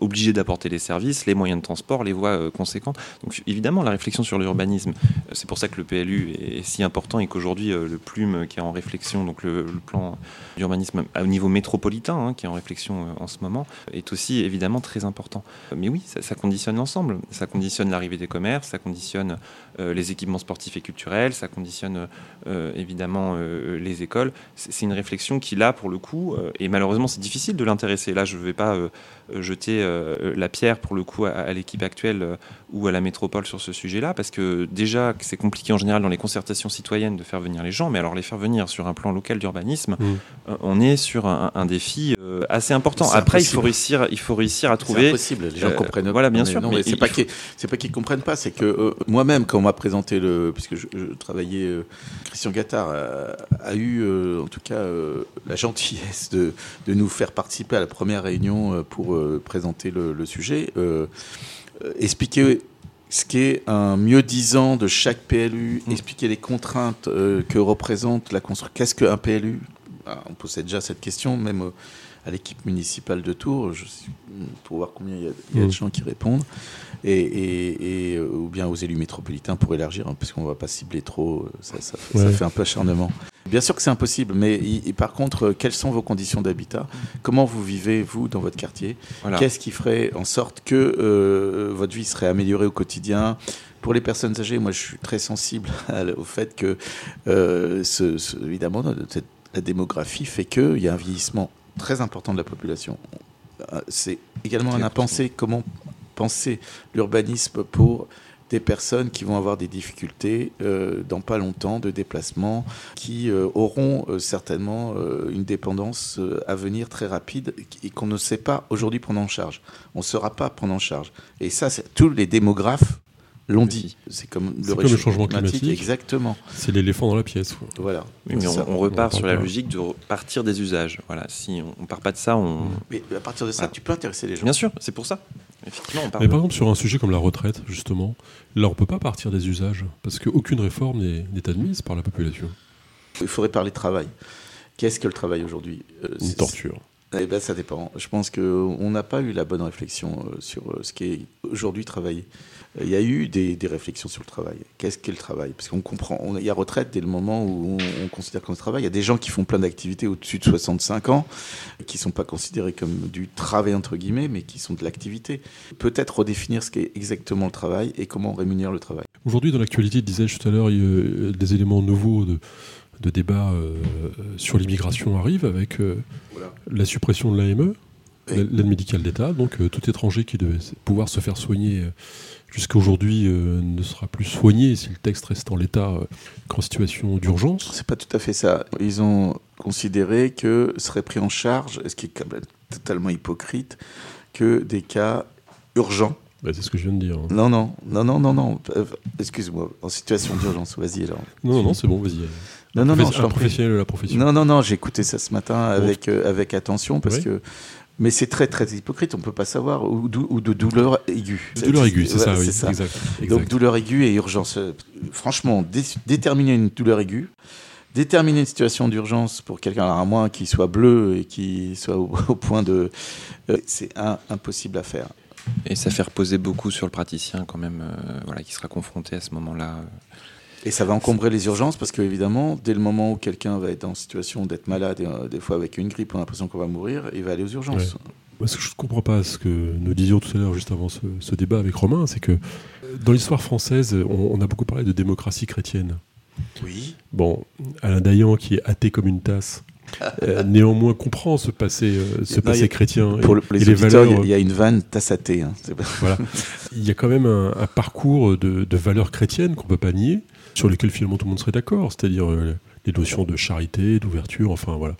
S2: obligé d'apporter les services, les moyens de transport, les voies euh, conséquentes. Donc évidemment, la réflexion sur l'urbanisme, c'est pour ça que le PLU est, si important et qu'aujourd'hui, euh, le plume qui est en réflexion, donc le, plan d'urbanisme au niveau métropolitain, hein, qui est en réflexion euh, en ce moment, est aussi évidemment très important. Mais oui, ça, conditionne l'ensemble. Ça conditionne l'arrivée des commerces, ça conditionne les équipements sportifs et culturels, ça conditionne euh, évidemment euh, les écoles. C'est c'est une réflexion qui, là, pour le coup, euh, et malheureusement, c'est difficile de l'intéresser. Là, je ne vais pas euh, euh, jeter euh, la pierre, pour le coup, à, à l'équipe actuelle euh, ou à la métropole sur ce sujet-là, parce que déjà, c'est compliqué en général dans les concertations citoyennes de faire venir les gens, mais alors les faire venir sur un plan local d'urbanisme,
S1: Mm.
S2: euh, on est sur un, un défi euh, assez important.
S3: C'est
S2: Après, il faut réussir, il faut réussir à
S3: c'est
S2: trouver.
S3: impossible. Les gens
S2: euh,
S3: comprennent.
S2: voilà, bien
S3: mais
S2: sûr,
S3: Non,
S2: mais
S3: mais c'est pas
S2: faut-
S3: qu'ils c'est comprennent pas, c'est que euh, moi-même, quand m'a présenté le, puisque je, je travaillais, euh, Christian Gattard a, a eu, euh, en tout cas, euh, la gentillesse de, de nous faire participer à la première réunion pour présenter le, le sujet, expliquer ce qu'est un mieux disant de chaque PLU,
S2: Mm.
S3: expliquer les contraintes que représente la construction. Qu'est-ce qu'un PLU Ah, On posait déjà cette question, même à l'équipe municipale de Tours, je pour voir combien il y a, il y a de
S1: Mm.
S3: gens qui répondent, et, et- et, euh, ou bien aux élus métropolitains pour élargir, hein, parce qu'on ne va pas cibler trop, euh, ça, fait un peu acharnement. Bien sûr que c'est impossible, mais par contre, euh, quelles sont vos conditions d'habitat? Comment vous vivez, vous, dans votre quartier?
S2: Voilà.
S3: Qu'est-ce qui ferait en sorte que euh, votre vie serait améliorée au quotidien? Pour les personnes âgées, moi je suis très sensible *laughs* au fait que, euh, ce- ce- évidemment, cette- la démographie fait qu'il y a un vieillissement très important de la population. Euh, C'est également un impensé. Comment penser l'urbanisme pour des personnes qui vont avoir des difficultés euh, dans pas longtemps de déplacement, qui euh, auront euh, certainement euh, une dépendance euh, à venir très rapide et qu'on ne sait pas aujourd'hui prendre en charge. On ne saura pas prendre en charge. Et ça, tous les démographes l'ont dit. C'est comme le,
S1: comme changement climatique.
S3: Exactement.
S1: C'est l'éléphant dans la pièce. quoi.
S3: Voilà.
S2: Oui, mais on, on repart
S1: on
S2: sur la logique de partir des usages. Voilà, si on, on part pas de ça, on.
S3: Mais à partir de ça,
S2: Voilà.
S3: tu peux intéresser les gens.
S2: Bien sûr, c'est pour ça. Effectivement, on.
S1: Mais
S2: de-
S1: par exemple, sur un sujet comme la retraite, justement, là, on peut pas partir des usages, parce qu'aucune réforme n'est admise par la population.
S3: Il faudrait parler travail. Qu'est-ce que le travail aujourd'hui Euh,
S1: Une torture.
S3: eh ben, ça dépend. Je pense qu'on n'a pas eu la bonne réflexion euh, sur euh, ce qui est aujourd'hui travailler. Il y a eu des, des réflexions sur le travail. Qu'est-ce qu'est le travail? Parce qu'on comprend, on- il y a retraite dès le moment où on, on considère comme travail. Il y a des gens qui font plein d'activités au-dessus de 65 ans, qui ne sont pas considérés comme du travail, entre guillemets, mais qui sont de l'activité. Peut-être redéfinir ce qu'est exactement le travail et comment on rémunère le travail.
S1: Aujourd'hui, dans l'actualité, disais-je tout à l'heure, il y a euh, des éléments nouveaux de, de débat euh, sur l'immigration arrivent avec euh,
S3: Voilà.
S1: la suppression de l'AME, l'aide médicale d'État. Donc, euh, tout étranger qui devait pouvoir se faire soigner jusqu'à aujourd'hui euh, ne sera plus soigné si le texte reste en l'état euh, qu'en situation d'urgence.
S3: C'est pas tout à fait ça. Ils ont considéré que serait pris en charge, ce qui est totalement hypocrite, que des cas urgents.
S1: Bah, c'est ce que je viens de dire. hein.
S3: Non, non, non, non, non, non. euh, Excuse-moi, en situation d'urgence, vas-y alors.
S1: Non, non, non, c'est bon, vas-y.
S3: Non, non, non, je
S1: professionnel de la profession.
S3: Non, non, non, j'ai écouté ça ce matin avec, euh, avec attention parce que. Mais c'est très, très hypocrite, on peut pas savoir, ou, dou- ou de douleur aiguë.
S1: De douleur aiguë, c'est
S3: Ouais,
S1: ça, oui.
S3: ça.
S1: Exact.
S3: Donc douleur aiguë et urgence. Euh, Franchement, dé- déterminer une douleur aiguë, déterminer une situation d'urgence pour quelqu'un, alors à moins qu'il soit bleu et qu'il soit au, *laughs* au point de... euh, c'est impossible à faire.
S2: Et ça fait reposer beaucoup sur le praticien quand même, euh, voilà, qui sera confronté à ce moment-là.
S3: Et ça va encombrer les urgences parce qu'évidemment, dès le moment où quelqu'un va être en situation d'être malade, et, euh, des fois avec une grippe, on a l'impression qu'on va mourir, il va aller aux urgences.
S1: Moi, ce que je ne comprends pas, ce que nous disions tout à l'heure, juste avant ce, ce débat avec Romain, c'est que euh, dans l'histoire française, on, on a beaucoup parlé de démocratie chrétienne.
S3: Oui.
S1: Bon, Alain Dayan, qui est athée comme une tasse, *laughs* euh, néanmoins comprend ce passé, euh, ce
S3: Non,
S1: passé
S3: il y a-
S1: chrétien.
S3: Pour,
S1: et-
S3: le- pour
S1: et
S3: les
S1: les
S3: auditeurs, il y a-
S1: valeurs,
S3: il y, a une vanne tassaté. Hein.
S1: Voilà. Il y a quand même un, un parcours de, de valeurs chrétiennes qu'on ne peut pas nier, sur lesquelles finalement tout le monde serait d'accord, c'est-à-dire euh, les notions de charité, d'ouverture, enfin voilà.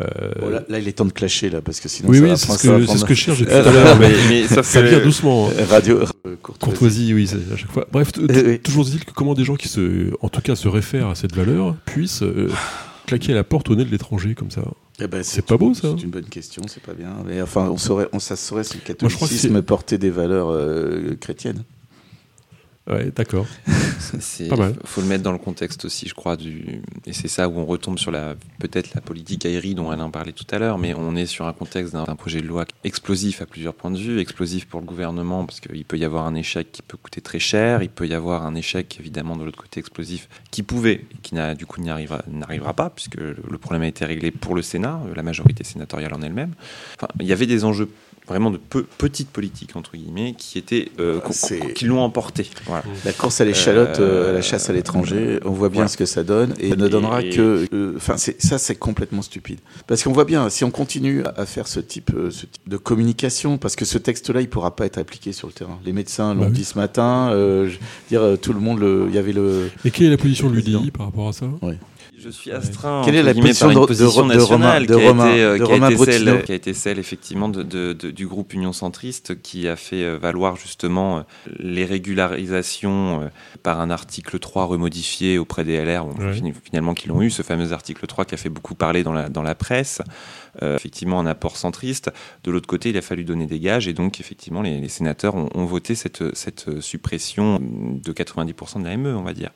S1: Euh,
S3: Bon, là, là, il est temps de clasher, là, parce que sinon
S1: oui,
S3: ça
S1: oui,
S3: va prendre- va
S1: que- c'est
S3: prendre-
S1: ce que je cherche depuis
S3: Euh,
S1: tout à l'heure, *laughs* mais
S2: mais sauf
S1: ça vient doucement. hein.
S3: Euh, Radio euh, courtoisie.
S1: Courtoisie, oui, c'est à chaque fois. Bref,
S3: Euh, oui.
S1: toujours dit que comment des gens qui se, en tout cas, se réfèrent à cette valeur puissent euh, claquer à la porte au nez de l'étranger comme ça.
S3: Eh ben,
S1: C'est pas beau, ça.
S3: C'est une bonne question, c'est pas bien. Mais enfin, on saurait, on, ça saurait si le catholicisme portait des valeurs euh, chrétiennes.
S1: Ouais, d'accord. *laughs*
S2: C'est,
S1: Pas mal.
S2: faut le mettre dans le contexte aussi, je crois, du, et c'est ça où on retombe sur la, peut-être la politique aérie dont Alain parlait tout à l'heure, mais on est sur un contexte d'un, projet de loi explosif à plusieurs points de vue, explosif pour le gouvernement parce qu'il peut y avoir un échec qui peut coûter très cher, il peut y avoir un échec évidemment de l'autre côté explosif qui pouvait, et qui du coup n'y arrivera, n'arrivera pas puisque le, le problème a été réglé pour le Sénat, la majorité sénatoriale en elle-même. Enfin, il y avait des enjeux vraiment de peu, petite politique entre guillemets qui étaient euh,
S3: Ah,
S2: qui l'ont emporté. Voilà.
S3: La course à l'échalote,
S2: Euh,
S3: euh, à la chasse à l'étranger, on voit bien
S2: voilà.
S3: ce que ça donne et ne donnera
S2: Et-
S3: que. Enfin, ça, c'est complètement stupide. Parce qu'on voit bien, si on continue à faire ce type, euh, ce type de communication, parce que ce texte-là, il pourra pas être appliqué sur le terrain. Les médecins l'ont
S1: Bah oui.
S3: dit ce matin. euh, je veux dire, tout le monde, il y avait le.
S1: Et quelle est la position de l'UDI par rapport à ça?
S2: Je suis astreint.
S3: Quelle est la position
S2: par une
S3: de- de-
S2: position
S3: de
S2: nationale
S3: de
S2: qui a
S3: Romain-
S2: été, euh, qui a
S3: Romain
S2: celle,
S3: Brottineau
S2: qui a été celle effectivement de, de- de- du groupe Union centriste qui a fait euh, valoir justement euh, les régularisations euh, par un article 3 remodifié auprès des LR, bon, finalement qui l'ont eu, ce fameux article 3 qui a fait beaucoup parler dans la, dans la presse. Euh, effectivement un apport centriste. De l'autre côté, il a fallu donner des gages et donc effectivement les, les sénateurs ont, ont voté cette, cette suppression de 90% de l'AME, on va dire.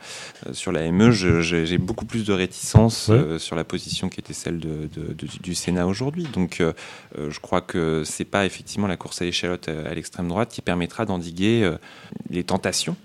S2: Euh, sur l'AME, j'ai beaucoup plus de réticence
S1: Ouais.
S2: euh, sur la position qui était celle de, de- de- du Sénat aujourd'hui. Donc euh, euh, je crois que c'est pas effectivement la course à l'échalote à l'extrême droite qui permettra d'endiguer les tentations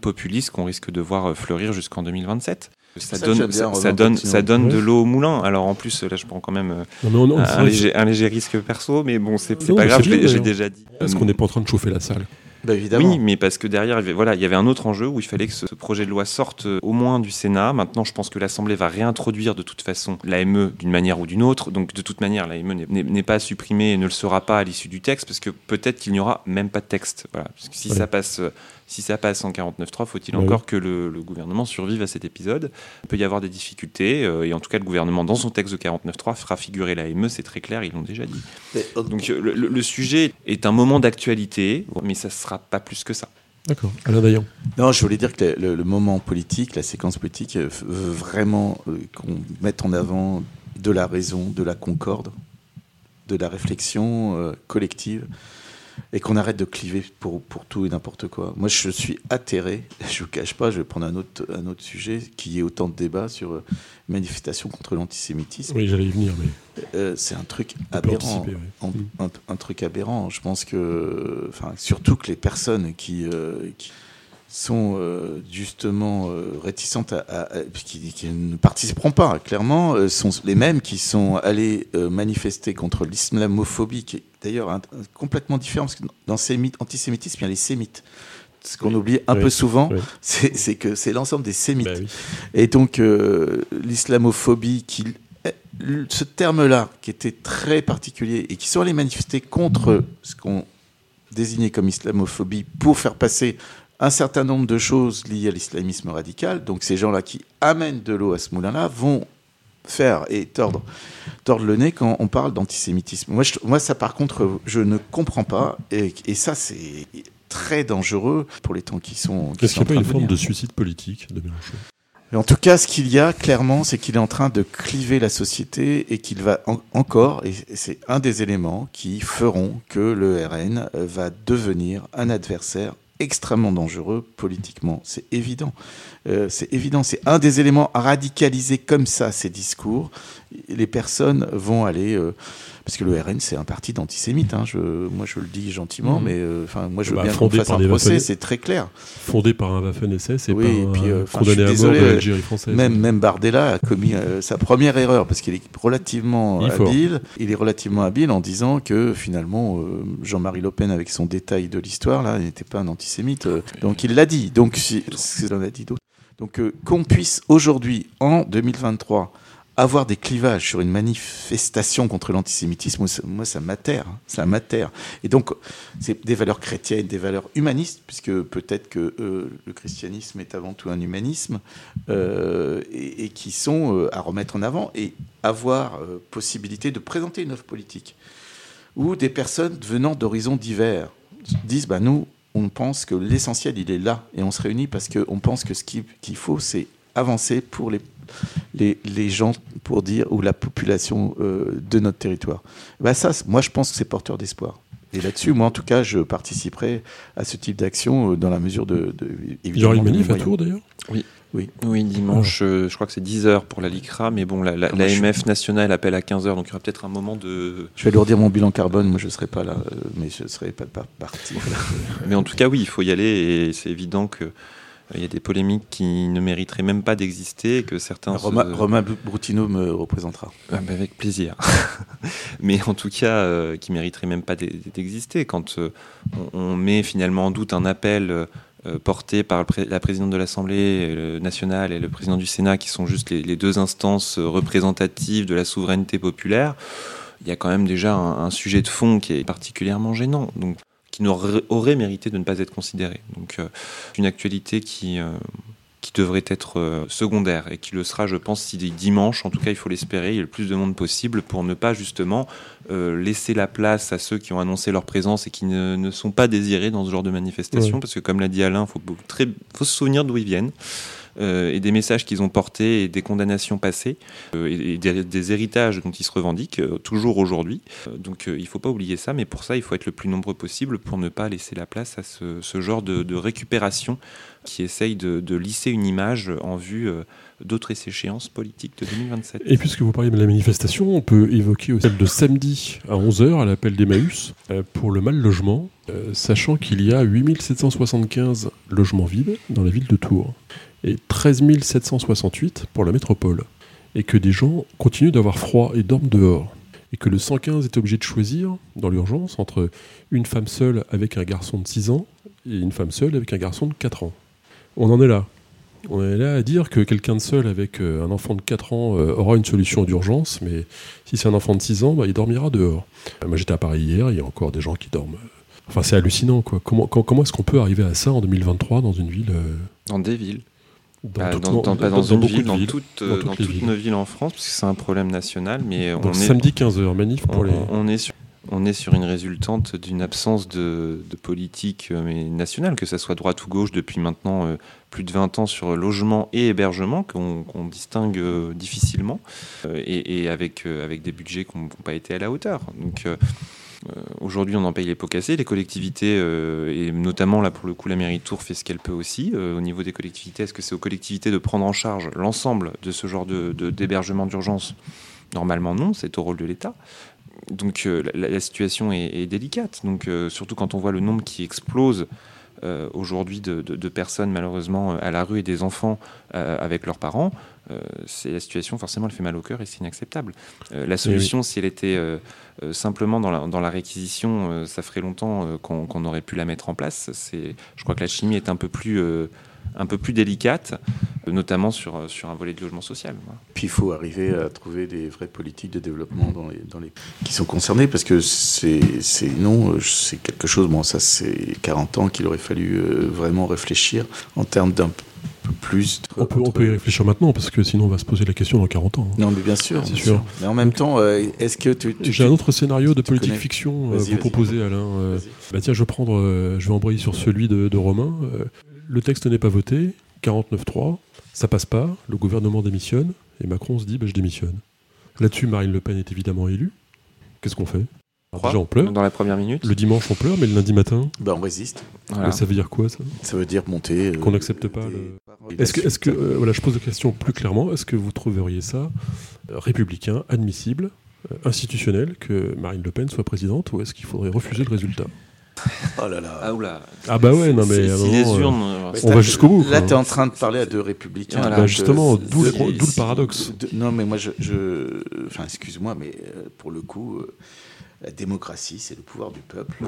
S2: populistes qu'on risque de voir fleurir jusqu'en 2027. Ça donne, ça, donne, ça donne de l'eau au moulin. Alors en plus, là, je prends quand même euh,
S1: Non,
S2: un, léger, un léger risque perso, mais bon, c'est pas grave, j'ai déjà dit.
S1: Est-ce qu'on n'est pas en train de chauffer la salle
S3: Bah, évidemment.
S2: Oui, mais parce que derrière, il y avait- voilà, il y avait un autre enjeu où il fallait que ce projet de loi sorte euh, au moins du Sénat. Maintenant, je pense que l'Assemblée va réintroduire de toute façon l'AME d'une manière ou d'une autre. Donc, de toute manière, l'AME n'est- pas supprimée et ne le sera pas à l'issue du texte parce que peut-être qu'il n'y aura même pas de texte. Voilà. Parce que si,
S1: Ouais.
S2: ça passe, euh, si ça passe en 49.3, faut-il
S1: Ouais.
S2: encore que le, le gouvernement survive à cet épisode? Il peut y avoir des difficultés euh, et en tout cas, le gouvernement, dans son texte de 49.3, fera figurer l'AME. C'est très clair, ils l'ont déjà dit.
S3: Euh,
S2: Donc euh, le, sujet est un moment d'actualité, mais ça ne sera pas plus que ça.
S1: D'accord. Alain Dayan.
S3: Non, je voulais dire que le, le moment politique, la séquence politique, veut vraiment euh, qu'on mette en avant de la raison, de la concorde, de la réflexion euh, collective. Et qu'on arrête de cliver pour, pour tout et n'importe quoi. Moi, je suis atterré, *laughs* je ne vous cache pas, je vais prendre un autre, un autre sujet, qui est autant de débats sur euh, manifestation contre l'antisémitisme.
S1: Oui, j'allais y venir, mais.
S3: Euh, c'est un truc aberrant. un, truc aberrant. Je pense que. Enfin, surtout que les personnes qui, euh, qui sont euh, justement euh, réticentes à, qui, ne participeront pas, clairement, euh, sont les mêmes qui sont allés manifester contre l'islamophobie, qui est d'ailleurs complètement différent, parce que dans antisémitisme, il y a les sémites. Ce qu'on oublie un peu souvent, *laughs* c'est que c'est l'ensemble des sémites. Bah et donc, l'islamophobie, qui, ce terme-là, qui était très particulier, et qui sont allés manifester contre ce qu'on désignait comme islamophobie pour faire passer un certain nombre de choses liées à l'islamisme radical. Donc ces gens-là qui amènent de l'eau à ce moulin-là vont faire et tordre, tordre le nez quand on parle d'antisémitisme. Moi, moi, ça par contre, je ne comprends pas. Et, ça, c'est très dangereux pour les temps qui sont.
S1: Est-ce qu'il n'y a pas une forme de suicide politique de Mélenchon?
S3: En tout cas, ce qu'il y a clairement, c'est qu'il est en train de cliver la société et qu'il va encore, et c'est un des éléments qui feront que le RN va devenir un adversaire extrêmement dangereux politiquement. C'est évident. Euh, c'est évident. C'est un des éléments à radicaliser comme ça ces discours. Les personnes vont aller. Euh, parce que le RN, c'est un parti d'antisémites. Hein, moi, je le dis gentiment, mmh. mais euh, enfin, moi, je veux bah, bien qu'on fasse un procès, c'est très clair.
S1: Fondé par un Waffen-SS et oui, puis, condamné à mort de l'Algérie française.
S3: Même, même Bardella a commis sa première erreur, parce qu'il est relativement habile. Il est relativement habile en disant que, finalement, Jean-Marie Le Pen, avec son détail de l'histoire, là, n'était pas un antisémite. donc, il l'a dit. Donc, il en a dit d'autres. Donc euh, qu'on puisse aujourd'hui, en 2023, avoir des clivages sur une manifestation contre l'antisémitisme, moi, ça m'atterre, hein, ça m'atterre. Et donc, c'est des valeurs chrétiennes, des valeurs humanistes, puisque peut-être que euh, le christianisme est avant tout un humanisme, euh, et, qui sont à remettre en avant et avoir possibilité de présenter une offre politique, où des personnes venant d'horizons divers disent, bah, nous, on pense que l'essentiel, il est là. Et on se réunit parce qu'on pense que ce qu'il faut, c'est avancer pour les, les, gens, pour dire, ou la population euh, de notre territoire. Bah ça, moi, je pense que c'est porteur d'espoir. Et là-dessus, moi, en tout cas, je participerai à ce type d'action euh, dans la mesure de. de
S1: il y aura une manif à Tours, d'ailleurs?
S2: Oui. Oui, oui dimanche, euh, je crois que c'est 10h pour la LICRA, mais bon, l'AMF la, ah, nationale appelle à 15h, donc il y aura peut-être un moment de...
S3: Je vais leur dire mon bilan carbone, moi je ne serai pas là, mais je ne serai pas, pas parti. *laughs*
S2: mais en tout cas, oui, il faut y aller, et c'est évident que euh, il y a des polémiques qui ne mériteraient même pas d'exister, que certains.
S3: Romain, Broutineau me représentera.
S2: Ah, bah, avec plaisir. *laughs* Mais en tout cas, qui mériteraient même pas d'exister. Quand on, met finalement en doute un appel euh, porté par la présidente de l'Assemblée nationale et le président du Sénat, qui sont juste les, deux instances représentatives de la souveraineté populaire, il y a quand même déjà un, sujet de fond qui est particulièrement gênant, donc qui aurait mérité de ne pas être considéré. Donc, euh, une actualité qui, euh, qui devrait être euh, secondaire et qui le sera, je pense, si dimanche, en tout cas, il faut l'espérer, il y a le plus de monde possible pour ne pas justement euh, laisser la place à ceux qui ont annoncé leur présence et qui ne, sont pas désirés dans ce genre de manifestation, parce que comme l'a dit Alain, il faut, faut se souvenir d'où ils viennent. Euh, et des messages qu'ils ont portés des condamnations passées et, des, héritages dont ils se revendiquent toujours aujourd'hui. donc il ne faut pas oublier ça, mais pour ça il faut être le plus nombreux possible pour ne pas laisser la place à ce, genre de, récupération qui essaye de, lisser une image en vue euh, d'autres échéances politiques de 2027.
S1: Et puisque vous parlez de la manifestation, on peut évoquer celle de samedi à 11h à l'appel d'Emmaüs euh, pour le mal logement, euh, sachant qu'il y a 8775 logements vides dans la ville de Tours et 13 768 pour la métropole, et que des gens continuent d'avoir froid et dorment dehors et que le 115 est obligé de choisir dans l'urgence entre une femme seule avec un garçon de 6 ans et une femme seule avec un garçon de 4 ans on en est là. On est là à dire que quelqu'un de seul avec euh, un enfant de 4 ans euh, aura une solution d'urgence, mais si c'est un enfant de 6 ans, bah, il dormira dehors. Euh, moi j'étais à Paris hier, il y a encore des gens qui dorment. Enfin c'est hallucinant quoi. Comment, comment est-ce qu'on peut arriver à ça en 2023 dans une ville
S2: Dans des villes. Dans, bah, dans, pas dans, une ville, dans, toutes, nos villes en France, parce que c'est un problème national. Mais
S1: on est, samedi 15h, manif pour les.
S2: On est sur on est sur une résultante d'une absence de, politique euh, nationale, que ce soit droite ou gauche depuis maintenant euh, plus de 20 ans sur logement et hébergement, qu'on distingue euh, difficilement, et, avec, avec des budgets qui n'ont pas été à la hauteur. Donc aujourd'hui, on en paye les pots cassés. Les collectivités, et notamment là pour le coup, la mairie de Tours fait ce qu'elle peut aussi. au niveau des collectivités, est-ce que c'est aux collectivités de prendre en charge l'ensemble de ce genre de, d'hébergement d'urgence? Normalement, non, c'est au rôle de l'État. Donc la, situation est, délicate. Donc surtout quand on voit le nombre qui explose aujourd'hui de, de, personnes malheureusement à la rue et des enfants avec leurs parents, euh, c'est la situation, forcément, elle fait mal au cœur et c'est inacceptable. Euh, la solution, si elle était euh, simplement dans la, dans la réquisition, ça ferait longtemps qu'on aurait pu la mettre en place. Je crois que la chimie est un peu plus un peu plus délicate, notamment sur, sur un volet de logement social.
S3: Puis il faut arriver à trouver des vraies politiques de développement dans les, dans les... qui sont concernés, parce que c'est non, c'est quelque chose, bon ça c'est 40 ans qu'il aurait fallu vraiment réfléchir en termes d'un plus.
S1: On peut, on peut y réfléchir maintenant parce que sinon on va se poser la question dans 40 ans.
S3: Hein. Non, mais bien sûr, c'est sûr. Mais en même temps, euh, est-ce que tu,
S1: j'ai un autre scénario de politique fiction euh, à vous proposer, Alain. Euh, bah tiens, je vais prendre, je vais embrayer sur celui de, Romain. Le texte n'est pas voté, 49-3, ça passe pas, le gouvernement démissionne et Macron se dit, bah, je démissionne. Là-dessus, Marine Le Pen est évidemment élue. Qu'est-ce qu'on fait?
S2: Déjà, on pleure. Dans la première minute.
S1: Le dimanche, on pleure, mais le lundi matin?
S3: Bah, on résiste.
S1: Ça veut dire quoi, ça?
S3: Ça veut dire monter.
S1: Qu'on n'accepte pas le. Est-ce que, est que euh, voilà, je pose la question plus clairement. Est-ce que vous trouveriez ça euh, républicain, admissible, euh, institutionnel que Marine Le Pen soit présidente, ou est-ce qu'il faudrait refuser le résultat?
S3: Oh là là.
S2: Ah,
S1: ah bah ouais, non mais.
S2: Si les urnes,
S1: on va jusqu'au bout.
S3: Là, tu es en train de parler à deux républicains.
S1: Bah, justement, d'où le, paradoxe.
S3: non, mais moi, je. je enfin, excuse-moi, mais pour le coup. La démocratie, c'est le pouvoir du peuple.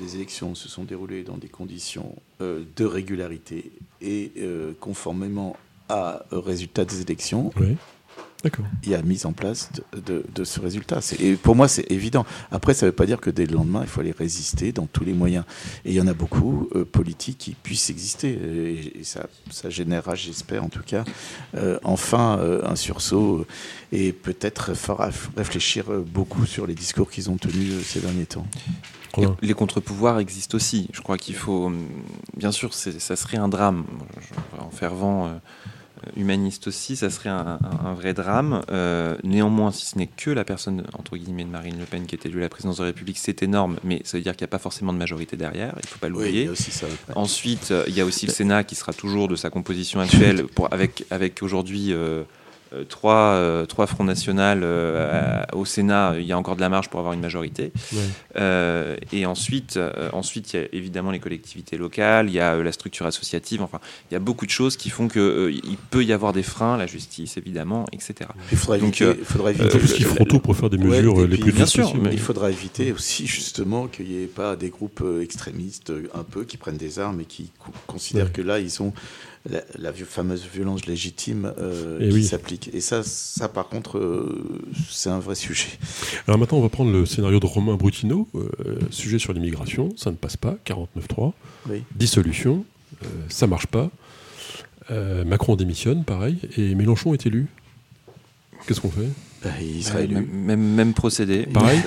S3: les élections se sont déroulées dans des conditions euh, de régularité et euh, conformément à, au résultat des élections.
S1: Oui
S3: il y a mise en place de, ce résultat. Et pour moi, c'est évident. Après, ça ne veut pas dire que dès le lendemain, il faut aller résister dans tous les moyens. Et il y en a beaucoup, euh, politiques, qui puissent exister. Et, ça, ça, générera, j'espère en tout cas, euh, enfin euh, un sursaut et peut-être fera réfléchir beaucoup sur les discours qu'ils ont tenus ces derniers temps.
S2: Les, contre-pouvoirs existent aussi. Je crois qu'il faut, hum, bien sûr, ça serait un drame. en fervent humaniste aussi, ça serait un, vrai drame. Euh, néanmoins, si ce n'est que la personne, entre guillemets, de Marine Le Pen qui est élue à la présidence de la République, c'est énorme, mais ça veut dire qu'il n'y a pas forcément de majorité derrière, il ne faut pas l'oublier. Ensuite, euh, il y a aussi le Sénat qui sera toujours de sa composition actuelle, pour, avec, avec aujourd'hui... Euh, trois, euh, trois fronts nationaux euh, au Sénat, il y a encore de la marge pour avoir une majorité. et ensuite, ensuite, il y a évidemment les collectivités locales, il y a la structure associative, enfin, il y a beaucoup de choses qui font qu'il peut y avoir des freins, la justice évidemment, etc.
S3: Il faudra éviter, Donc, il faudra éviter
S1: qu'ils feront tout pour faire des mesures les plus
S3: bien sûr, mais il faudra éviter aussi justement qu'il n'y ait pas des groupes extrémistes un peu qui prennent des armes et qui considèrent que là ils ont la, fameuse violence légitime euh, eh qui s'applique. Et ça, ça par contre, euh, c'est un vrai sujet.
S1: Alors maintenant, on va prendre le scénario de Romain Brutino, euh, sujet sur l'immigration, ça ne passe pas, 49-3, dissolution, ça marche pas, Macron démissionne, pareil, et Mélenchon est élu. Qu'est-ce qu'on fait?
S3: Bah, il élu.
S2: Même, même, procédé.
S1: Pareil.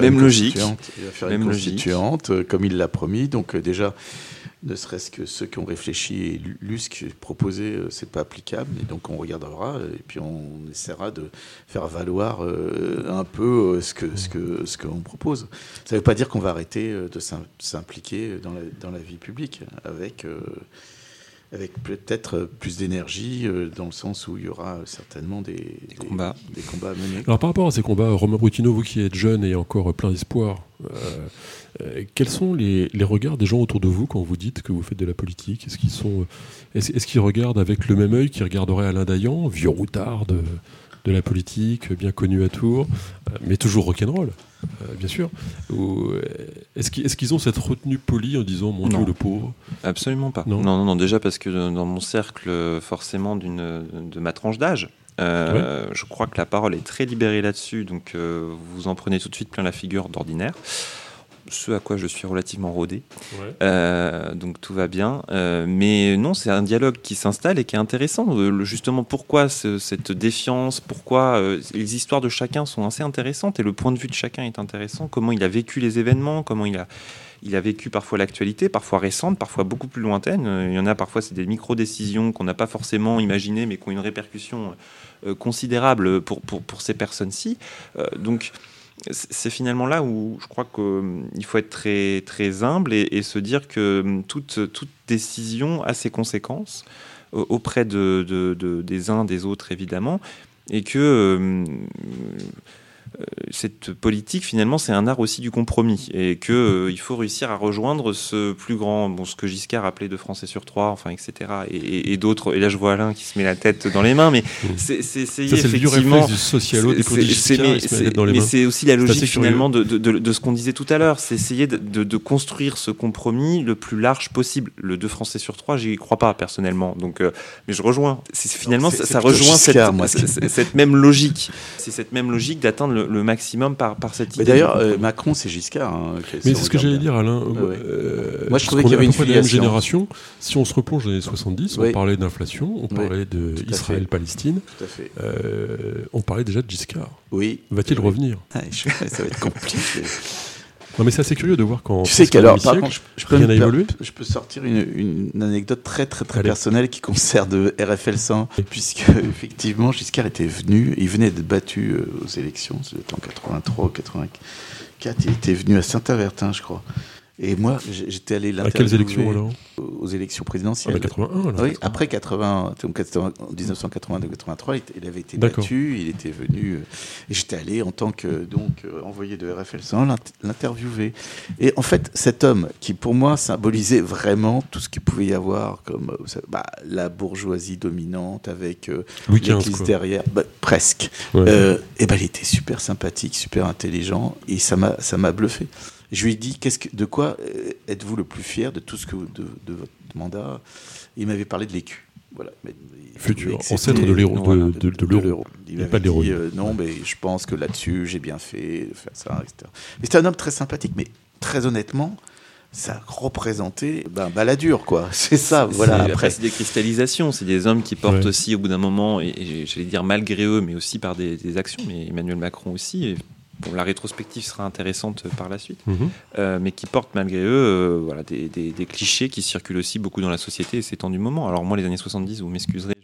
S2: même logique.
S3: Il va faire même une constituante, comme il l'a promis. Donc déjà, ne serait-ce que ceux qui ont réfléchi et lu ce qui est proposé, euh, c'est pas applicable. Et donc on regardera et puis on essaiera de faire valoir euh, un peu euh, ce que ce que ce qu'on propose. Ça ne veut pas dire qu'on va arrêter de s'impliquer dans la, dans la vie publique avec avec peut-être plus d'énergie, dans le sens où il y aura certainement des,
S2: combats.
S3: des combats à mener.
S1: Alors par rapport à ces combats, Romain Brutino, vous qui êtes jeune et encore plein d'espoir, euh, quels sont les, regards des gens autour de vous quand vous dites que vous faites de la politique? Est-ce qu'ils sont, est-ce, qu'ils regardent avec le même œil qu'ils regarderaient Alain Dayan, vieux routard de, de la politique, bien connu à Tours, euh, mais toujours rock'n'roll, euh, bien sûr. Ou, est-ce, qu'ils, ont cette retenue polie en disant mon Dieu le pauvre?
S2: Absolument pas. Non. non, non, déjà parce que dans mon cercle, forcément, de ma tranche d'âge, Je crois que la parole est très libérée là-dessus, donc vous en prenez tout de suite plein la figure d'ordinaire ce à quoi je suis relativement rodé. Euh, donc tout va bien. Euh, mais non, c'est un dialogue qui s'installe et qui est intéressant. Euh, justement, pourquoi cette défiance Pourquoi les histoires de chacun sont assez intéressantes et le point de vue de chacun est intéressant. Comment il a vécu les événements Comment il a il a vécu parfois l'actualité, parfois récente, parfois beaucoup plus lointaine. Il y en a parfois, c'est des micro-décisions qu'on n'a pas forcément imaginées, mais qui ont une répercussion considérable pour, pour, pour ces personnes-ci. donc, c'est finalement là où je crois qu'il faut être très, très humble et, se dire que toute, toute décision a ses conséquences auprès de, de, des uns, des autres évidemment, et que euh, cette politique, finalement, c'est un art aussi du compromis et qu'il euh, il faut réussir à rejoindre ce plus grand, bon, ce que Giscard appelait de Français sur trois, enfin, etc. Et, d'autres. Et là, je vois Alain qui se met la tête dans les mains, mais c'est essayer effectivement.
S1: Du socialo des
S2: mais c'est aussi la logique finalement de, de, de, ce qu'on disait tout à l'heure, c'est essayer de, construire ce compromis le plus large possible. Le deux Français sur trois, j'y crois pas personnellement. Donc, euh, mais je rejoins. Finalement, ça, rejoint cette, cette, même logique. C'est cette même logique d'atteindre le, maximum par, par cette idée.
S3: D'ailleurs, euh, Macron, c'est Giscard. Hein,
S1: mais c'est ce que j'allais dire, Alain.
S3: Euh, Moi, je trouvais qu'il y avait une filiation.
S1: même génération. Si on se replonge dans les années 70, on parlait d'inflation, on parlait d'Israël-Palestine. Euh, on parlait déjà de Giscard.
S3: Oui.
S1: Va-t-il revenir?
S3: Ah, *laughs* Ça va être compliqué.
S1: Non, mais c'est assez curieux de voir quand.
S3: Tu sais qu'alors, par contre, je, peux je, peux sortir une, anecdote très très très personnelle qui concerne RFL 100, puisque effectivement Giscard était venu, il venait d'être battu euh, aux élections, c'était en 83 ou 84, il était venu à Saint-Avertin, je crois. Et moi, j'étais allé
S1: l'interviewer. À quelles élections alors
S3: Aux élections présidentielles.
S1: Ah, 81 alors.
S3: Oui, après 80, donc en 1982-83, il avait été battu, il était venu. Euh, et j'étais allé en tant que donc euh, envoyé de RFL 100 l'interviewer. Et en fait, cet homme qui pour moi symbolisait vraiment tout ce qu'il pouvait y avoir comme euh, bah, la bourgeoisie dominante avec l'église derrière, bah, presque. et ben, il était super sympathique, super intelligent, et ça m'a ça m'a bluffé. Je lui ai dit qu'est-ce que, de quoi euh, êtes-vous le plus fier de tout ce que de, de votre mandat? Il m'avait parlé de l'écu. Voilà.
S1: Futur ancêtre de l'euro. De, de, l'euro.
S3: Il pas dit euh, non, mais je pense que là-dessus, j'ai bien fait de faire ça, etc. Mais c'était un homme très sympathique, mais très honnêtement, ça représentait ben, baladure, quoi. *laughs* C'est ça, voilà.
S2: Après, c'est des cristallisations, c'est des hommes qui portent aussi, au bout d'un moment, et, j'allais dire malgré eux, mais aussi par des, des actions, mais Emmanuel Macron aussi, et Bon, la rétrospective sera intéressante par la suite, mhm. euh, mais qui portent malgré eux euh, voilà, des, des, clichés qui circulent aussi beaucoup dans la société et c'est temps du moment. Alors moi, les années 70, vous m'excuserez,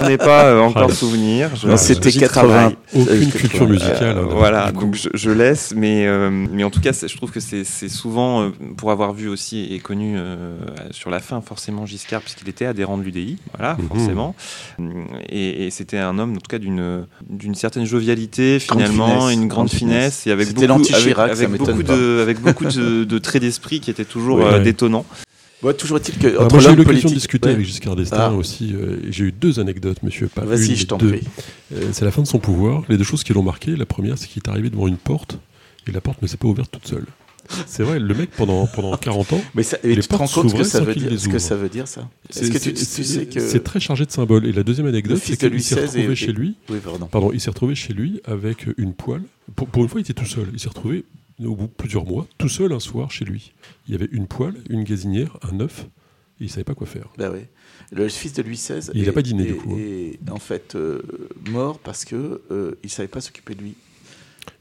S2: je n'ai pas euh, encore *laughs* souvenir.
S3: C'était 80.
S1: Aucune culture musicale. Hein,
S2: voilà, donc je, je, laisse, mais, mais en tout cas, je trouve que c'est souvent, pour avoir vu aussi et connu sur la fin forcément Giscard, puisqu'il était adhérent de l'UDI, voilà, mhm. forcément. Et, et c'était un homme, en tout cas, d'une certaine jovialité, finalement, une grande finesse et avec beaucoup, avec, avec, beaucoup de, avec beaucoup de, traits d'esprit qui étaient toujours euh, détonnants.
S3: toujours est-il que.
S1: Bah, moi, j'ai eu l'occasion de discuter avec Giscard d'Estaing ah. aussi. Euh, j'ai eu deux anecdotes, monsieur.
S3: Vas-y, je t'en prie.
S1: Euh, c'est la fin de son pouvoir. Les deux choses qui l'ont marqué. La première, c'est qu'il est arrivé devant une porte et la porte ne s'est pas ouverte toute seule. C'est vrai, le mec, pendant, pendant 40 ans.
S3: Mais ça, tu te rends compte ce que ça veut dire, ce que ça veut dire, ça?
S1: Est-ce que tu, sais que. C'est très chargé de symboles. Et la deuxième anecdote, c'est qu'il s'est retrouvé chez lui.
S3: Oui, pardon.
S1: Pardon, il s'est retrouvé chez lui avec une poêle. Pour, pour, une fois, il était tout seul. Il s'est retrouvé, au bout de plusieurs mois, tout seul un soir chez lui. Il y avait une poêle, une gazinière, un œuf, et il savait pas quoi faire.
S3: Bah oui. Le fils de Louis XVI.
S1: Il n'a pas dîné, du coup.
S3: Et hein. en fait euh, mort parce que euh, il savait pas s'occuper de lui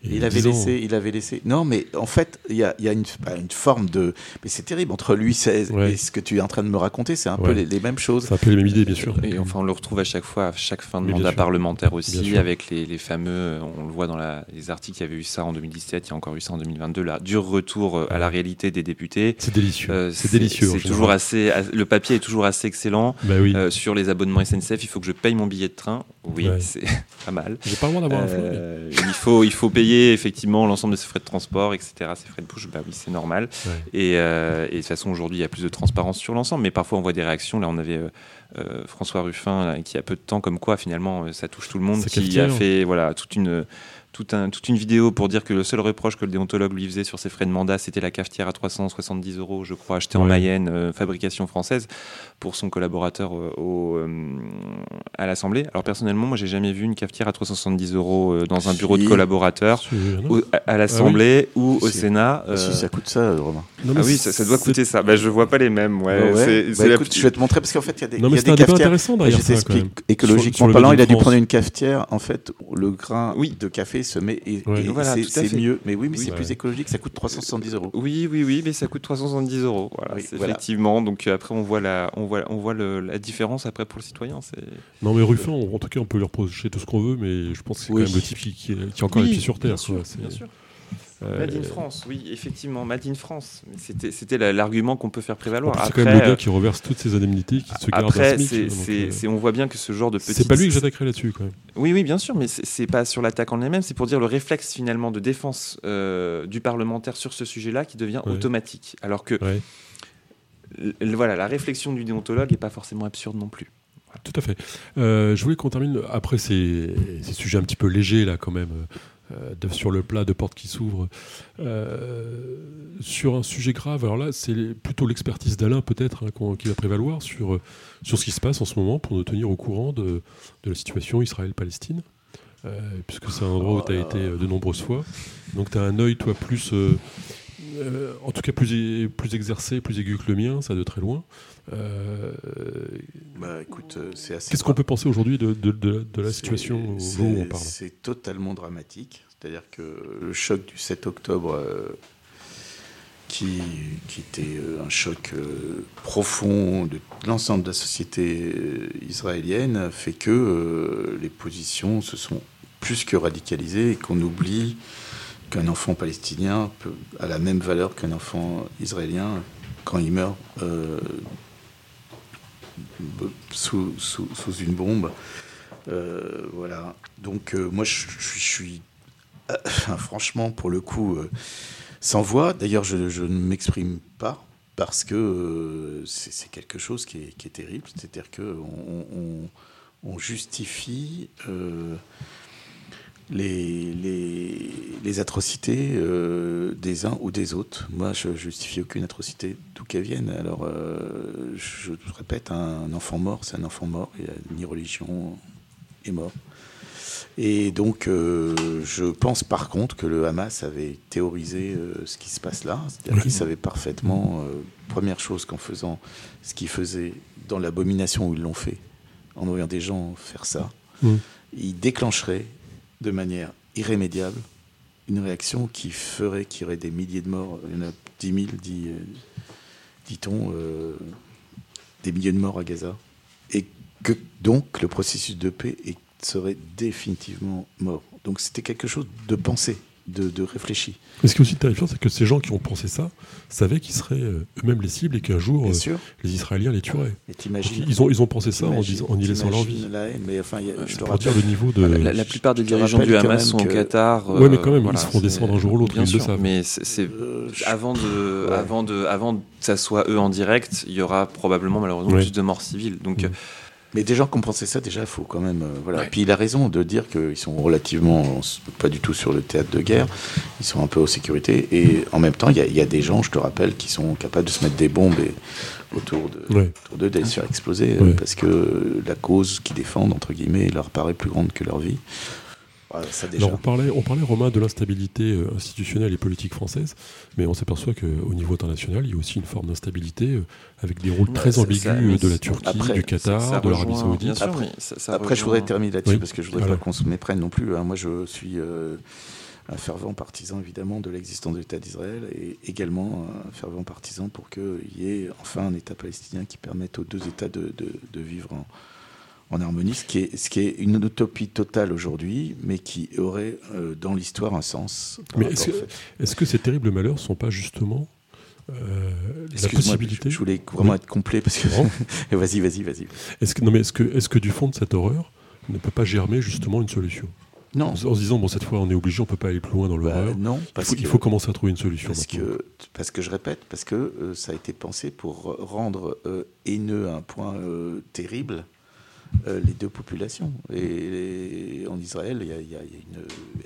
S3: il avait laissé, il avait laissé. Non, mais en fait, il y a, y a une, bah, une, forme de. Mais c'est terrible entre Louis XVI et ce que tu es en train de me raconter, c'est un peu les, mêmes choses.
S1: C'est un peu les mêmes idées, bien sûr.
S2: Et enfin, on le retrouve à chaque fois, à chaque fin de mandat parlementaire aussi, avec les, les, fameux. On le voit dans la, les articles, il y avait eu ça en 2017, il y a encore eu ça en 2022. Là, dur retour euh, à la réalité des députés.
S1: C'est délicieux. Euh, c'est délicieux.
S2: C'est toujours assez. Le papier est toujours assez excellent.
S1: Bah oui.
S2: Euh, sur les abonnements SNCF, il faut que je paye mon billet de train. Oui, c'est *laughs* pas mal.
S1: J'ai pas le droit d'avoir un
S2: Il faut, il faut payer effectivement l'ensemble de ses frais de transport, etc., ses frais de bouche, bah oui, c'est normal. Euh, et, de toute façon, aujourd'hui, il y a plus de transparence sur l'ensemble, mais parfois on voit des réactions. Là, on avait euh, euh, François Ruffin, qui a peu de temps, comme quoi finalement ça touche tout le monde, qui a fait voilà, toute une toute une vidéo pour dire que le seul reproche que le déontologue lui faisait sur ses frais de mandat, c'était la cafetière à 370 euros, je crois, achetée en Mayenne, euh, fabrication française, pour son collaborateur euh, au, euh, à l'Assemblée. Alors personnellement, moi, j'ai jamais vu une cafetière à 370 euros dans un bureau de collaborateur à, l'Assemblée ah ou au Sénat.
S3: Si, ça coûte ça, Romain.
S2: ah oui, ça, doit coûter ça. Bah, je vois pas les mêmes. Ouais.
S3: Bah, écoute, je vais te montrer parce qu'en fait, il y a des,
S1: non, mais
S3: y a des
S1: cafetières. intéressant derrière ça,
S3: écologiquement parlant, il a dû prendre une cafetière. En fait, le grain de café se met et, c'est mieux. Mais oui, mais c'est plus écologique. Ça coûte 370 euros.
S2: Oui, oui, oui, mais ça coûte 370 euros. Voilà, effectivement. Donc euh, après, on voit la, on voit, on voit la différence après pour le citoyen.
S1: Non, mais Ruffin, en tout cas, on peut lui reprocher tout ce qu'on veut, mais je pense que c'est quand même le type qui, qui, est encore les pieds sur terre.
S2: Bien sûr, bien sûr. Euh, Made in France, oui, effectivement, Made in France. C'était l'argument qu'on peut faire prévaloir.
S1: C'est quand même le gars qui reverse toutes ces indemnités, qui se garde
S2: après, on voit bien que ce genre de
S1: petits. C'est pas lui que j'attaquerai là-dessus, quand même.
S2: Oui, oui, bien sûr, mais c'est pas sur l'attaque en elle-même, c'est pour dire le réflexe finalement de défense du parlementaire sur ce sujet-là qui devient automatique. Alors que voilà, la réflexion du déontologue n'est pas forcément absurde non plus.
S1: Tout à fait. Euh, je voulais qu'on termine après ces, sujets un petit peu légers là quand même, euh, sur le plat de portes qui s'ouvrent, euh, sur un sujet grave. Alors là, c'est plutôt l'expertise d'Alain peut-être hein, qui va prévaloir sur, sur ce qui se passe en ce moment pour nous tenir au courant de, de la situation Israël-Palestine. puisque c'est un endroit où tu as été de nombreuses fois. Donc tu as un œil, toi, plus euh, en tout cas plus, plus exercé, plus aigu que le mien, ça de très loin. Euh,
S3: bah, écoute, euh, c'est assez.
S1: Qu'est-ce qu'on peut penser aujourd'hui de, de, la situation où on parle
S3: C'est totalement dramatique. C'est-à-dire que le choc du 7 octobre, qui, qui, était un choc profond de l'ensemble de la société israélienne, fait que les positions se sont plus que radicalisées et qu'on oublie qu'un enfant palestinien a la même valeur qu'un enfant israélien quand il meurt euh, sous, une bombe. Euh, voilà. Donc euh, moi, je, suis *laughs* franchement, pour le coup, sans voix. D'ailleurs, je, ne m'exprime pas parce que c'est quelque chose qui est, terrible. C'est-à-dire qu'on on, on, justifie les, les, les atrocités euh, des uns ou des autres. Moi, je justifie aucune atrocité d'où qu'elle vienne. Alors, euh, je, répète, un enfant mort, c'est un enfant mort. Il n'y a ni religion est mort. Et donc, euh, je pense par contre que le Hamas avait théorisé ce qui se passe là. C'est-à-dire qu'il savait parfaitement, première chose qu'en faisant ce qu'ils faisaient dans l'abomination où ils l'ont fait, en envoyant des gens faire ça, mmh. ils déclencheraient de manière irrémédiable une réaction qui ferait qu'il y aurait des milliers de morts. Il y en a 10 000, dit, dit-on, euh, des milliers de morts à Gaza. Et que donc le processus de paix serait définitivement mort. Donc c'était quelque chose de pensé de, de réfléchi.
S1: Mais ce qui est aussi terrifiant, c'est que ces gens qui ont pensé ça savaient qu'ils seraient euh, eux-mêmes les cibles et qu'un jour, euh, les Israéliens les tueraient. ils, ont, ils ont pensé ça en, y laissant leur vie.
S3: mais enfin,
S1: je te rappelle, le niveau de...
S2: La, plupart des dirigeants du Hamas sont au Qatar.
S1: oui, mais quand même, ils se font descendre un jour ou l'autre, ils le savent.
S2: Mais c'est avant, de, avant, de, avant que ça soit eux en direct, il y aura probablement malheureusement plus de morts civiles. Donc... Mm.
S3: Mais des gens qui ont pensé ça, déjà, il faut quand même. Euh, voilà. Puis il a raison de dire qu'ils sont relativement, pas du tout sur le théâtre de guerre, ils sont un peu aux sécurités. Et en même temps, il y, a des gens, je te rappelle, qui sont capables de se mettre des bombes autour d'eux, d'aller se faire exploser, euh, parce que la cause qu'ils défendent, entre guillemets, leur paraît plus grande que leur vie
S1: on parlait, on parlait, Romain, de l'instabilité euh, institutionnelle et politique française, mais on s'aperçoit qu'au niveau international, il y a aussi une forme d'instabilité euh, avec des rôles très ambigus euh, de la Turquie, du Qatar, de l'Arabie Saoudite.
S3: après, je voudrais terminer là-dessus parce que je voudrais pas qu'on se méprenne non plus. Hein. Moi, je suis un fervent partisan évidemment de l'existence de l'État d'Israël et également un fervent partisan pour qu'il y ait enfin un État palestinien qui permette aux deux États de, de vivre en en harmonie, ce qui est, ce qui est une utopie totale aujourd'hui, mais qui aurait euh, dans l'histoire un sens.
S1: Mais est-ce que, ces terribles malheurs ne sont pas justement euh, la possibilité
S3: je, voulais vraiment être complet parce que. *laughs* vas-y, vas-y, vas-y.
S1: Est-ce que, non, mais est-ce que, que du fond de cette horreur ne peut pas germer justement une solution?
S3: Non.
S1: En, se disant, bon, cette fois, on est obligé, on peut pas aller plus loin dans l'horreur. Bah,
S3: non,
S1: parce il faut, commencer à trouver une solution.
S3: Parce que, parce que je répète, parce que euh, ça a été pensé pour rendre haineux un point terrible euh, les deux populations. Et, en Israël, il y, a une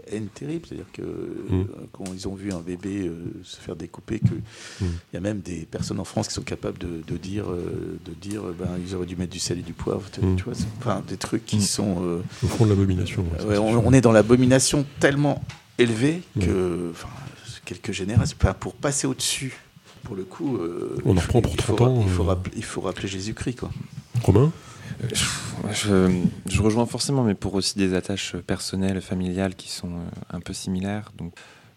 S3: haine terrible. C'est-à-dire que mm. euh, quand ils ont vu un bébé euh, se faire découper, qu'il mm. il y a même des personnes en France qui sont capables de, dire, de dire ben, ils auraient dû mettre du sel et du poivre. Tu vois, enfin, des trucs qui sont.
S1: Au fond de l'abomination.
S3: on, est dans l'abomination tellement élevée que quelques générations. Pour passer au-dessus pour le coup,
S1: on en reprend pour 30 ans.
S3: Il faut, rappeler, il faut rappeler Jésus-Christ. Quoi.
S1: Romain?
S2: Je, rejoins forcément, mais pour aussi des attaches personnelles, familiales qui sont euh, un peu similaires. Donc,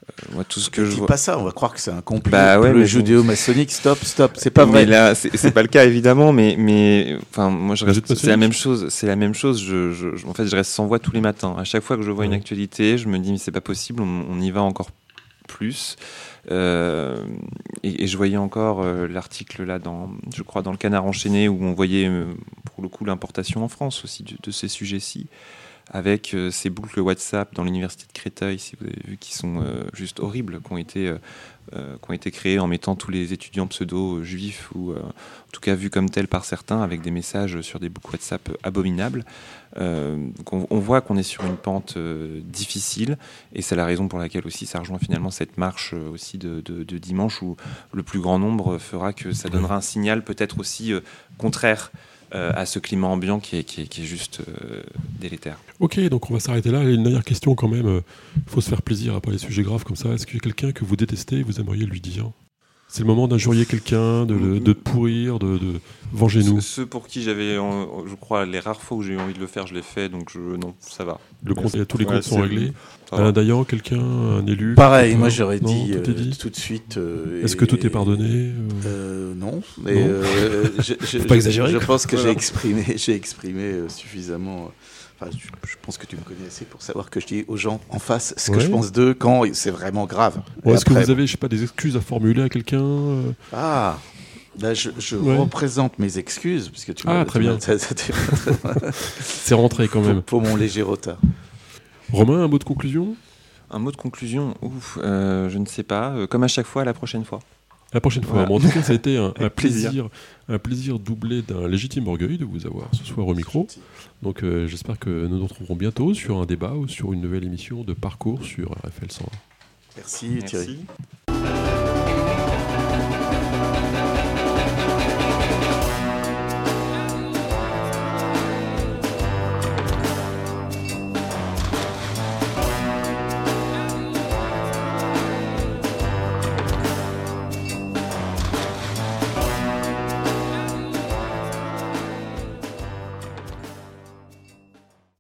S2: euh, moi, tout ce que je
S3: dis
S2: vois.
S3: pas ça, on va croire que c'est un complot bah ouais, mais judéo-maçonnique. Stop, stop, c'est pas vrai.
S2: Mais là, c'est pas le cas évidemment, mais mais enfin, moi, je reste. C'est la même chose. C'est la même chose. Je, je, en fait, je reste sans voix tous les matins. À chaque fois que je vois une actualité, je me dis mais c'est pas possible. On, y va encore plus. Euh, et, je voyais encore euh, l'article là, dans, je crois, dans le Canard enchaîné, où on voyait euh, pour le coup l'importation en France aussi de, ces sujets-ci, avec ces boucles WhatsApp dans l'université de Créteil, si vous avez vu, qui sont juste horribles, qui ont été euh, qui ont été créés en mettant tous les étudiants pseudo juifs ou euh, en tout cas vus comme tels par certains avec des messages sur des boucles WhatsApp abominables. Euh, on, voit qu'on est sur une pente difficile et c'est la raison pour laquelle aussi ça rejoint finalement cette marche aussi de, dimanche où le plus grand nombre fera que ça donnera un signal peut-être aussi contraire euh, à ce climat ambiant qui est, juste euh, délétère.
S1: Ok, donc on va s'arrêter là. Une dernière question quand même. Il euh, faut se faire plaisir à parler des sujets graves comme ça. Est-ce qu'il y a quelqu'un que vous détestez et vous aimeriez lui dire? C'est le moment d'injurier quelqu'un, de, de, pourrir, de, de venger nous.
S2: Ceux pour qui j'avais, je crois, les rares fois où j'ai eu envie de le faire, je l'ai fait, donc je, non, ça va.
S1: Le compte, tous les comptes sont réglés. Alain Dayan, quelqu'un, un élu
S3: Pareil, moi j'aurais dit, euh, tout, de suite.
S1: Euh, Est-ce que tout est pardonné
S3: euh Non, mais je, *laughs* pas exagérer, je, pense que *laughs* *laughs* j'ai exprimé, j'ai exprimé suffisamment je, pense que tu me connais assez pour savoir que je dis aux gens en face ce que je pense d'eux quand c'est vraiment grave.
S1: Est-ce que vous avez, je sais pas, des excuses à formuler à quelqu'un euh?
S3: Ah, Là, je, représente mes excuses. Parce que tu
S1: ah, très bien. *laughs* *laughs* c'est rentré quand même.
S3: Pour, mon léger retard.
S1: Romain, un mot de conclusion?
S2: Un mot de conclusion? Ouf, euh, je ne sais pas. Euh, comme à chaque fois, la prochaine fois.
S1: La prochaine fois. en tout cas, ça a été un, *laughs* plaisir, un plaisir doublé d'un légitime orgueil de vous avoir ce soir au micro. Donc, euh, j'espère que nous nous retrouverons bientôt sur un débat ou sur une nouvelle émission de parcours sur RFL 101.
S3: Merci, Thierry.